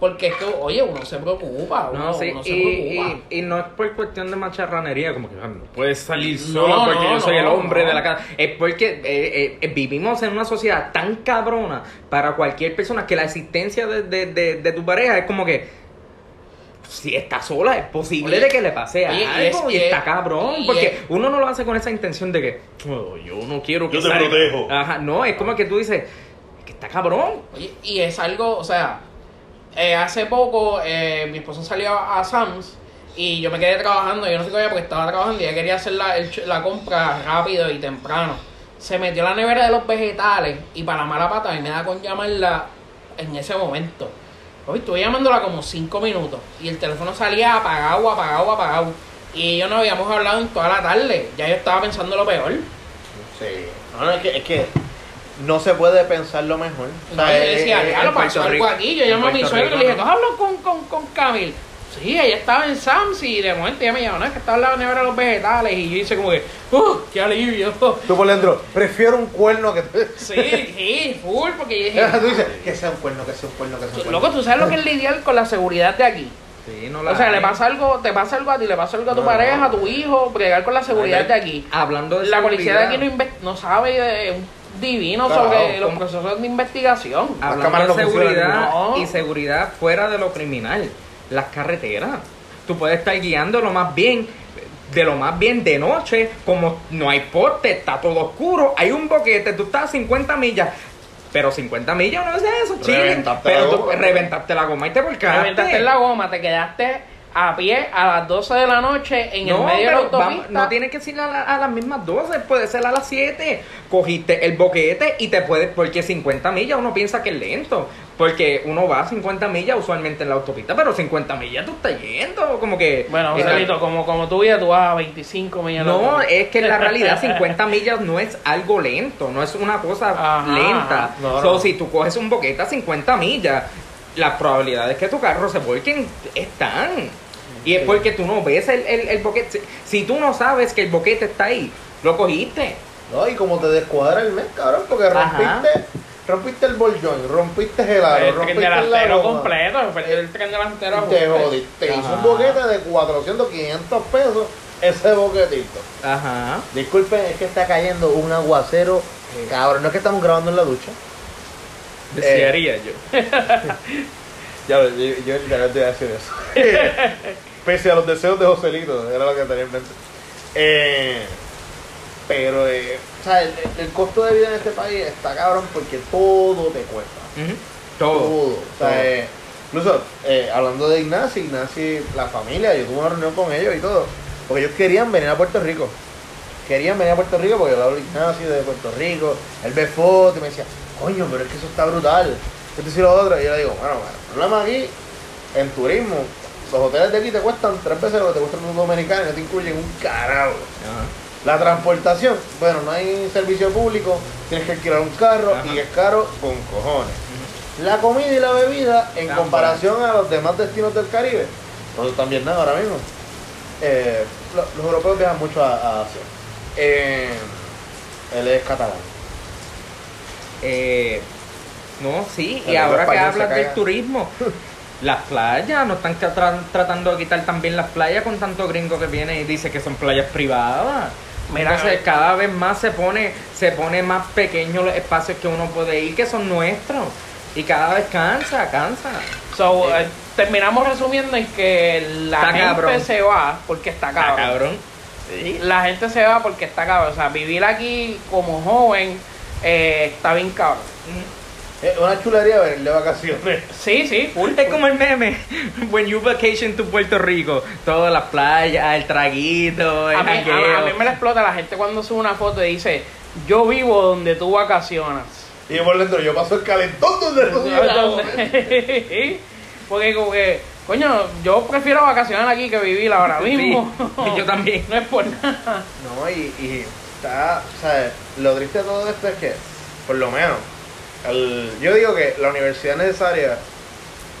Porque es que, oye, uno se preocupa, uno, No, sí, uno se y, preocupa. y, y no es por cuestión de macharranería, como que no puedes salir No, solo porque no, yo soy el hombre no. de la casa. Es porque eh, eh, vivimos en una sociedad tan cabrona para cualquier persona que la existencia de, de, de, de tu pareja es como que si está sola, es posible Oye, de que le pase oye, y algo es- y, está es- cabrón. y porque es- uno no lo hace con esa intención de que "Oh, yo no quiero que Yo te salga". protejo. Ajá, no, es como que tú dices que está cabrón. Oye, y es algo, o sea, eh, hace poco eh, mi esposa salió a Sam's y yo me quedé trabajando, yo no sé qué porque estaba trabajando y ella quería hacer la, la compra rápido y temprano. Se metió la nevera de los vegetales y para la mala pata a me da con llamarla en ese momento. Hoy estuve llamándola como cinco minutos y el teléfono salía apagado, apagado, apagado. Y yo no habíamos hablado en toda la tarde. Ya yo estaba pensando lo peor. Sí. No, no, es es que no se puede pensar lo mejor. O sea, No, yo eh, decía, eh, en pasó algo aquí. Yo llamé a mi suegro y le dije, ¿no? ¿tú hablas con, con, con Camil? Sí, ella estaba en Sam's y de momento ella me llamó, no, es que estaba en la nevera de los vegetales. Y yo hice como que, ¡uh! ¡Qué alivio! Tú por dentro, prefiero un cuerno que. Sí, sí, full, porque yo dije, Tú dices, que sea un cuerno, que sea un cuerno, que sea un cuerno. loco, ¿tú sabes lo que es lidiar con la seguridad de aquí? Sí, no O sea, le pasa algo, te pasa algo a ti, le pasa algo a tu No, pareja, no. a tu hijo, bregar con la seguridad de aquí. Hablando de La policía de aquí no, seguridad, no sabe de un divino Claro, sobre los procesos de investigación. Las cámaras de seguridad no. y seguridad fuera de lo criminal, las carreteras. Tú puedes estar guiando lo más bien, de lo más bien de noche, como no hay poste, está todo oscuro, hay un boquete, tú estás a 50 millas. Pero 50 millas no es eso, chile. Reventaste Pero la tú goma. reventaste la goma y te volcaste. Reventaste en la goma, te quedaste a pie a las 12 de la noche en el medio de la autopista. no tiene que ser a, la- a las mismas 12, puede ser a las 7. Cogiste el boquete y te puedes, porque 50 millas uno piensa que es lento, porque uno va a 50 millas usualmente en la autopista, pero 50 millas tú estás yendo, como que... Bueno, como, como tu vida, tú vas a 25 millas. No, es que en la realidad 50 millas no es algo lento, no es una cosa Ajá. lenta. No, So, no. si tú coges un boquete a 50 millas, las probabilidades que tu carro se volque están. Y es porque tú no ves el, el, el boquete. Si, si tú no sabes que el boquete está ahí, lo cogiste. No, y como te descuadra el mes, cabrón, porque Ajá. rompiste, rompiste el bolllón, rompiste el aro, el rompiste la delantero goma. completo, el tren delantero. te jodiste. Te hizo un boquete de 400, 500 pesos ese boquetito. Ajá. Disculpen, es que está cayendo un aguacero. Cabrón, no es que estamos grabando en la ducha. Desearía yo. Ya, yo, yo ya no te voy a decir eso. Pese a los deseos de Joselito, era lo que tenía en mente. Eh, pero, eh, o sea, el, el costo de vida en este país está cabrón porque todo te cuesta. Todo. Todo. O sea, eh, incluso eh, hablando de Ignacio, Ignacio, la familia, yo tuve una reunión con ellos y todo. Porque ellos querían venir a Puerto Rico. Querían venir a Puerto Rico porque yo hablo de Ignacio de Puerto Rico. Él ve fotos y me decía, coño, pero es que eso está brutal. Esto y lo otro. Y yo le digo, bueno, el problema aquí, en turismo, los hoteles de aquí te cuestan tres veces lo que te cuesta un dominicano y no te incluyen un carajo. Ajá. La transportación, bueno, no hay servicio público, tienes que alquilar un carro Ajá. y es caro con cojones. La comida y la bebida, en comparación a los demás destinos del Caribe, no están bien nada ahora mismo. Eh, lo- los europeos viajan mucho a, a Asia. Eh, él es catalán. Eh, no, sí, y ahora que hablas del turismo, las playas, no están tra- tratando de quitar también las playas con tanto gringo que viene y dice que son playas privadas. Mira, Entonces cada vez más se pone, se pone más pequeños los espacios que uno puede ir, que son nuestros. Y cada vez cansa, cansa. So, eh, terminamos resumiendo en que la gente cabrón. se va porque está Está cabrón. cabrón. Sí. La gente se va porque está cabrón. O sea, vivir aquí como joven eh, está bien cabrón. Es una chulería venir de vacaciones. Sí, sí, full. Es como el meme, when you vacation to Puerto Rico, todas las playas, el traguito, el a, mí, a- a mí me la explota la gente cuando sube una foto y dice, yo vivo donde tú vacacionas. Y por dentro, yo paso el calentón donde tú Porque como que, coño, yo prefiero vacacionar aquí que vivir ahora Sí, mismo. yo también. No es por nada. No, y, y está, o sea, lo triste de todo esto es que, por lo menos, el- yo digo que la universidad es necesaria,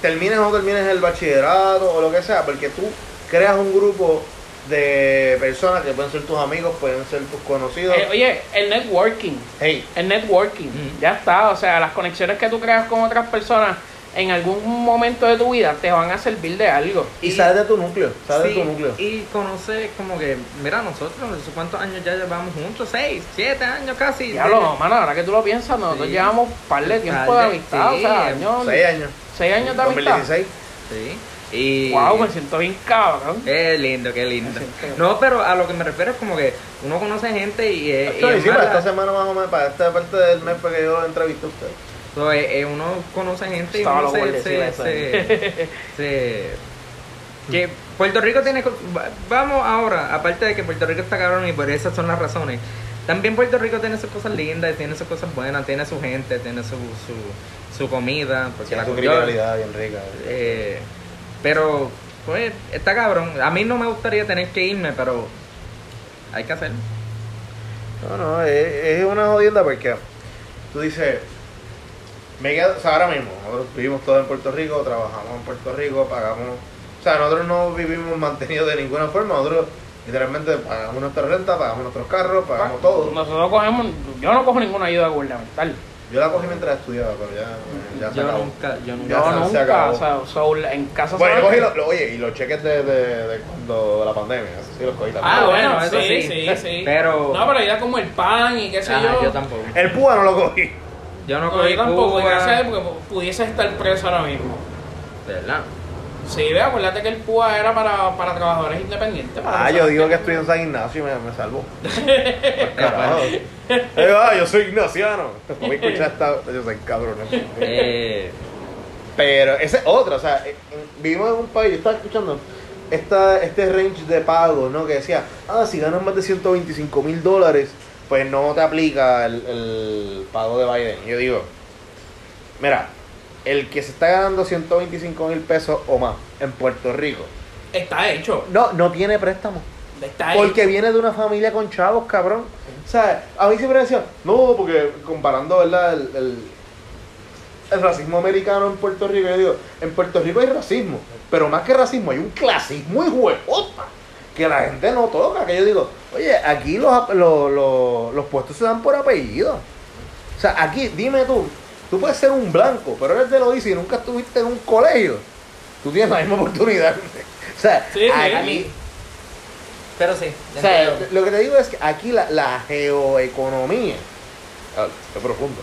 termines o no termines el bachillerato o lo que sea, porque tú creas un grupo de personas que pueden ser tus amigos, pueden ser tus conocidos. Eh, oye, el networking. Hey, El networking. Ya está. O sea, las conexiones que tú creas con otras personas en algún momento de tu vida te van a servir de algo. y sales de tu núcleo, sales Sí, de tu núcleo. Y conoce como que, mira, nosotros, no sé ¿cuántos años ya llevamos juntos? Seis, siete años casi. Ya lo, mano, ahora que tú lo piensas, nosotros Sí. llevamos un par de tiempo de amistad. sí, o sea, años, Seis años. seis años de amistad. 2016. Sí. Y Wow, me siento bien cabrón. Qué lindo, qué lindo. No, pero a lo que me refiero es como que uno conoce gente y es. y Esto es sí, para mala. esta semana más o menos, para esta parte del mes fue que yo entrevisté a usted. So, eh, eh, uno conoce gente y uno se, se, se- se- que Puerto Rico tiene vamos ahora aparte de que Puerto Rico está cabrón y por esas son las razones también Puerto Rico tiene sus cosas lindas tiene sus cosas buenas tiene su gente tiene su su, su comida porque la su criminalidad bien rica. eh, pero pues está cabrón. A mí no me gustaría tener que irme pero hay que hacerlo No, no, es, es una jodienda porque tú dices, me quedo, o sea, ahora mismo, nosotros vivimos todos en Puerto Rico, trabajamos en Puerto Rico, pagamos, o sea, nosotros no vivimos mantenidos de ninguna forma, nosotros literalmente pagamos nuestra renta, pagamos nuestros carros, pagamos todo. Nosotros cogemos, yo no cojo ninguna ayuda gubernamental. Yo la cogí mientras estudiaba, pero ya, ya se yo acabó. nunca yo nunca Ya Yo se- se nunca, acabó. o sea, so, en casa Bueno, yo cogí, lo- lo- oye, y los cheques de, de, de cuando de la pandemia, eso sí los cogí también. Ah, bueno, bueno, eso sí, sí. sí, sí. Pero- No, pero ya como el pan y qué sé Ah, yo. yo tampoco El púa no lo cogí. Yo no No, cogí yo tampoco, Cuba, gracias a Dios, porque pudiese estar preso ahora mismo. de verdad Sí, ve, acuérdate que el PUA era para, para trabajadores independientes. para Ah, yo digo que estoy en San Ignacio y me, me salvó. Ahí va, yo soy ignaciano. No me escuchar esta. Yo soy cabrón. Eh, Pero esa es otra, o sea, en- en- vivimos en un país, yo estaba escuchando esta, este range de pago, ¿no? Que decía, ah, si ganas más de 125 mil dólares, pues no te aplica el, el pago de Biden. Yo digo, mira, el que se está ganando 125 mil pesos o más en Puerto Rico, Está hecho. no, no tiene préstamo. Está Porque hecho. viene de una familia con chavos, cabrón. O sea, a mí siempre me decían, no, porque comparando, ¿verdad? El, el, el racismo americano en Puerto Rico, yo digo, en Puerto Rico hay racismo, pero más que racismo hay un clasismo y huevota que la gente no toca. Que yo digo, oye, aquí los, los, los, los puestos se dan por apellido. O sea, aquí, dime tú, tú puedes ser un blanco, pero eres de lo dice y nunca estuviste en un colegio. Tú tienes la misma oportunidad. O sea, Sí, aquí, pero sí o sea, lo que te digo es que aquí la, la geoeconomía, ah, qué profundo,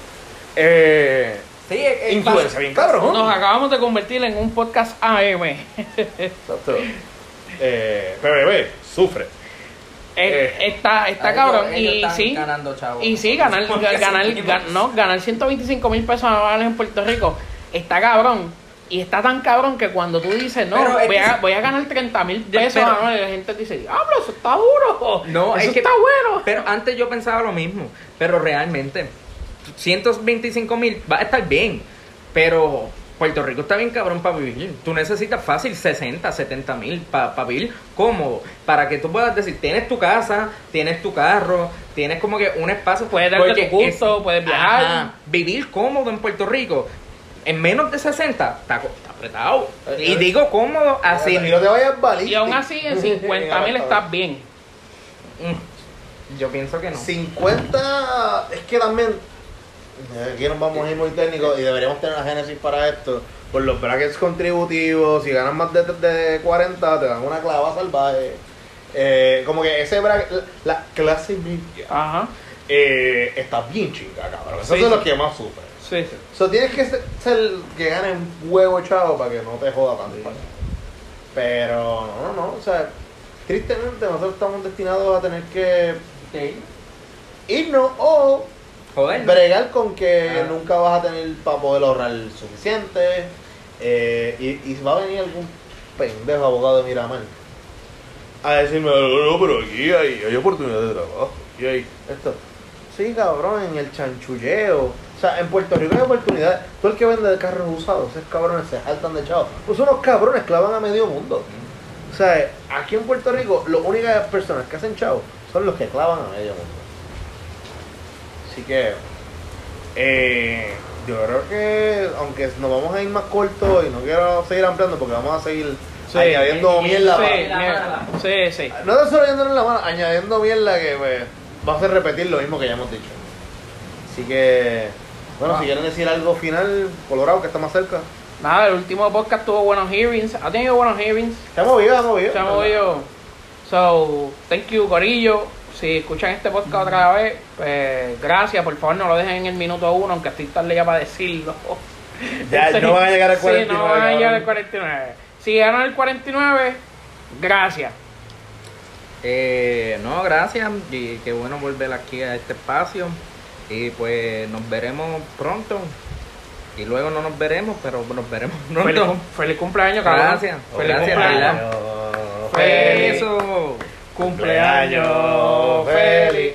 eh, sí es- es influencia bien cabrón. Nos acabamos de convertir en un podcast AM. Eh, Exacto. Eh, PBB sufre. Eh, está está Ellos- cabrón. ellos Y están sí. ganando. Y sí, ganar, ganar, no, ganar 125 mil pesos anuales en Puerto Rico está cabrón. Y está tan cabrón que cuando tú dices, no, voy que a, sí. voy a ganar 30 mil Pero- pesos anuales, la gente dice, diablo, eso está duro. No, eso es que- está bueno. Pero antes yo pensaba lo mismo. Pero realmente, 125 mil va a estar bien. Pero Puerto Rico está bien cabrón para vivir. Tú necesitas fácil 60, 70 mil para vivir cómodo. Para que tú puedas decir, tienes tu casa, tienes tu carro, tienes como que un espacio. Puedes darte tu gusto, puedes viajar. Ajá, vivir cómodo en Puerto Rico. En menos de 60, está, apretado. Y digo cómodo así. Y no te vayas balístico. Y aún así, en 50 mil estás bien. Mm, Yo pienso que no. 50, es que también, aquí nos vamos a ir muy técnicos y deberíamos tener la génesis para esto. Por los brackets contributivos, si ganas más de, de 40, te dan una clava salvaje. Eh, como que ese bracket, la, la clase media, Ajá. eh, está bien chinga, cabrón. Eso Sí, es lo sí. que más sufre. Sí, sí. So, tienes que ser, ser que gane un huevo chavo para que no te joda tanto. Pero no, no, no. O sea, tristemente nosotros estamos destinados a tener que irnos o Joder. bregar con que Ah. nunca vas a tener para poder ahorrar suficiente. eh, y, y va a venir algún pendejo abogado de Miramar a decirme, no, no, pero aquí hay, hay oportunidad de trabajo. Y hay esto. Sí, cabrón, en el chanchulleo. O sea, en Puerto Rico hay oportunidades. Tú el que vende carros usados, esos cabrones se saltan de chavos. Pues unos cabrones clavan a medio mundo. O sea, aquí en Puerto Rico, las únicas personas que hacen chavos son los que clavan a medio mundo. Así que, eh, yo creo que, aunque nos vamos a ir más corto y no quiero seguir ampliando porque vamos a seguir Sí. añadiendo mierda. Sí, sí, sí. no solo yéndonos la mano, añadiendo mierda que pues, va a hacer repetir lo mismo que ya hemos dicho. Así que, bueno, Ah. si quieren decir algo final, Colorado, que está más cerca. Nada, el último podcast tuvo buenos hearings. Ha tenido buenos hearings. Se ha movido, se ha movido. Se ha movido. So, thank you, Corillo. Si escuchan este podcast otra vez, pues gracias. Por favor, no lo dejen en el minuto uno, aunque estoy tarde ya para decirlo. Ya, no van a llegar al Sí, no van a 49, llegar al cabrón. 49. Si llegaron al 49, gracias. Eh, no, gracias. Y qué bueno volver aquí a este espacio. Y pues nos veremos pronto. Y luego no nos veremos, pero nos veremos pronto. feliz cumpleaños, cabrón. Gracias. Feliz Gracias, cumpleaños. Feliz. Feliz. Eso. Cumpleaños feliz.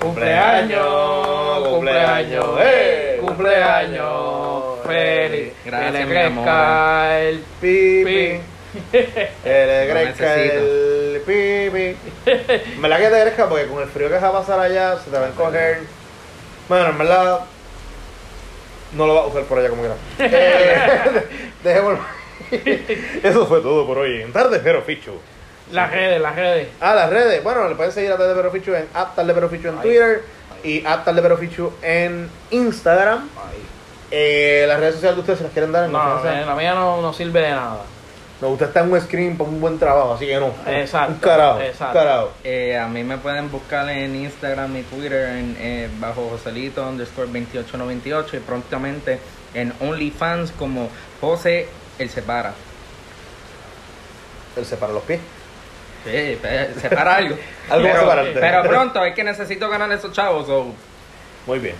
Cumpleaños, cumpleaños, ¡eh! cumpleaños feliz. Gracias, que le crezca el Pipi. pi. Que le crezca el pipi. ¿En verdad que te crezca? Porque con el frío que va a pasar allá, se te va a encoger. Bueno, en verdad. No lo va a usar por allá como quiera. Eh, dejémoslo. Eso fue todo por hoy. En tarde, pero ficho. Las redes, las redes. Ah, las redes. Bueno, le pueden seguir a Tarde Fichu en app Tarde Fichu en Twitter y app Tarde Fichu en Instagram. Eh, las redes sociales de ustedes se las quieren dar en No, confianza. la mía no, no sirve de nada. No, usted está en un screen para un buen trabajo, así que no. Exacto, Un carajo. exacto. Un carajo. Eh, a mí me pueden buscar en Instagram y Twitter en, eh, bajo Joselito underscore 2898 y prontamente en OnlyFans como José El Separa. Él separa los pies. Sí, pe- separa algo. Algo pero, separarte. pero pronto, es que necesito ganar esos chavos. so, Muy bien.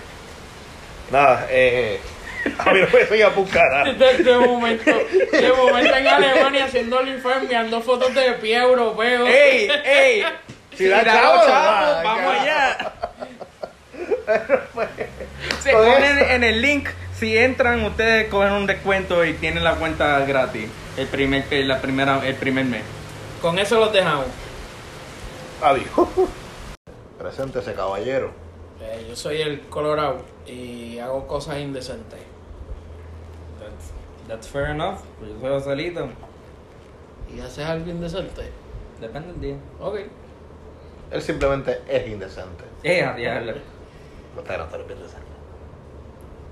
Nada, eh. A mí no me soy a buscar. De, de momento, de momento en Alemania haciendo el enviando fotos de pie europeo. ¡Ey! ¡Ey! Si da da chavo, los da, vamos allá. Se Con ponen en el link. Si entran, ustedes cogen un descuento y tienen la cuenta gratis. El primer, la primera, el primer mes. Con eso los dejamos. Adiós. Preséntese, caballero. Eh, yo soy el Colorado y hago cosas indecentes. That's, that's fair enough. Pues yo soy Joselito. ¿Y haces algo indecente? Depende del día. Ok. Él simplemente es indecente. Eh, a diablo. No te lo pierdes.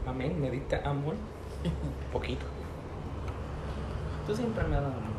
Amén, me diste amor. Poquito. Tú siempre me das amor.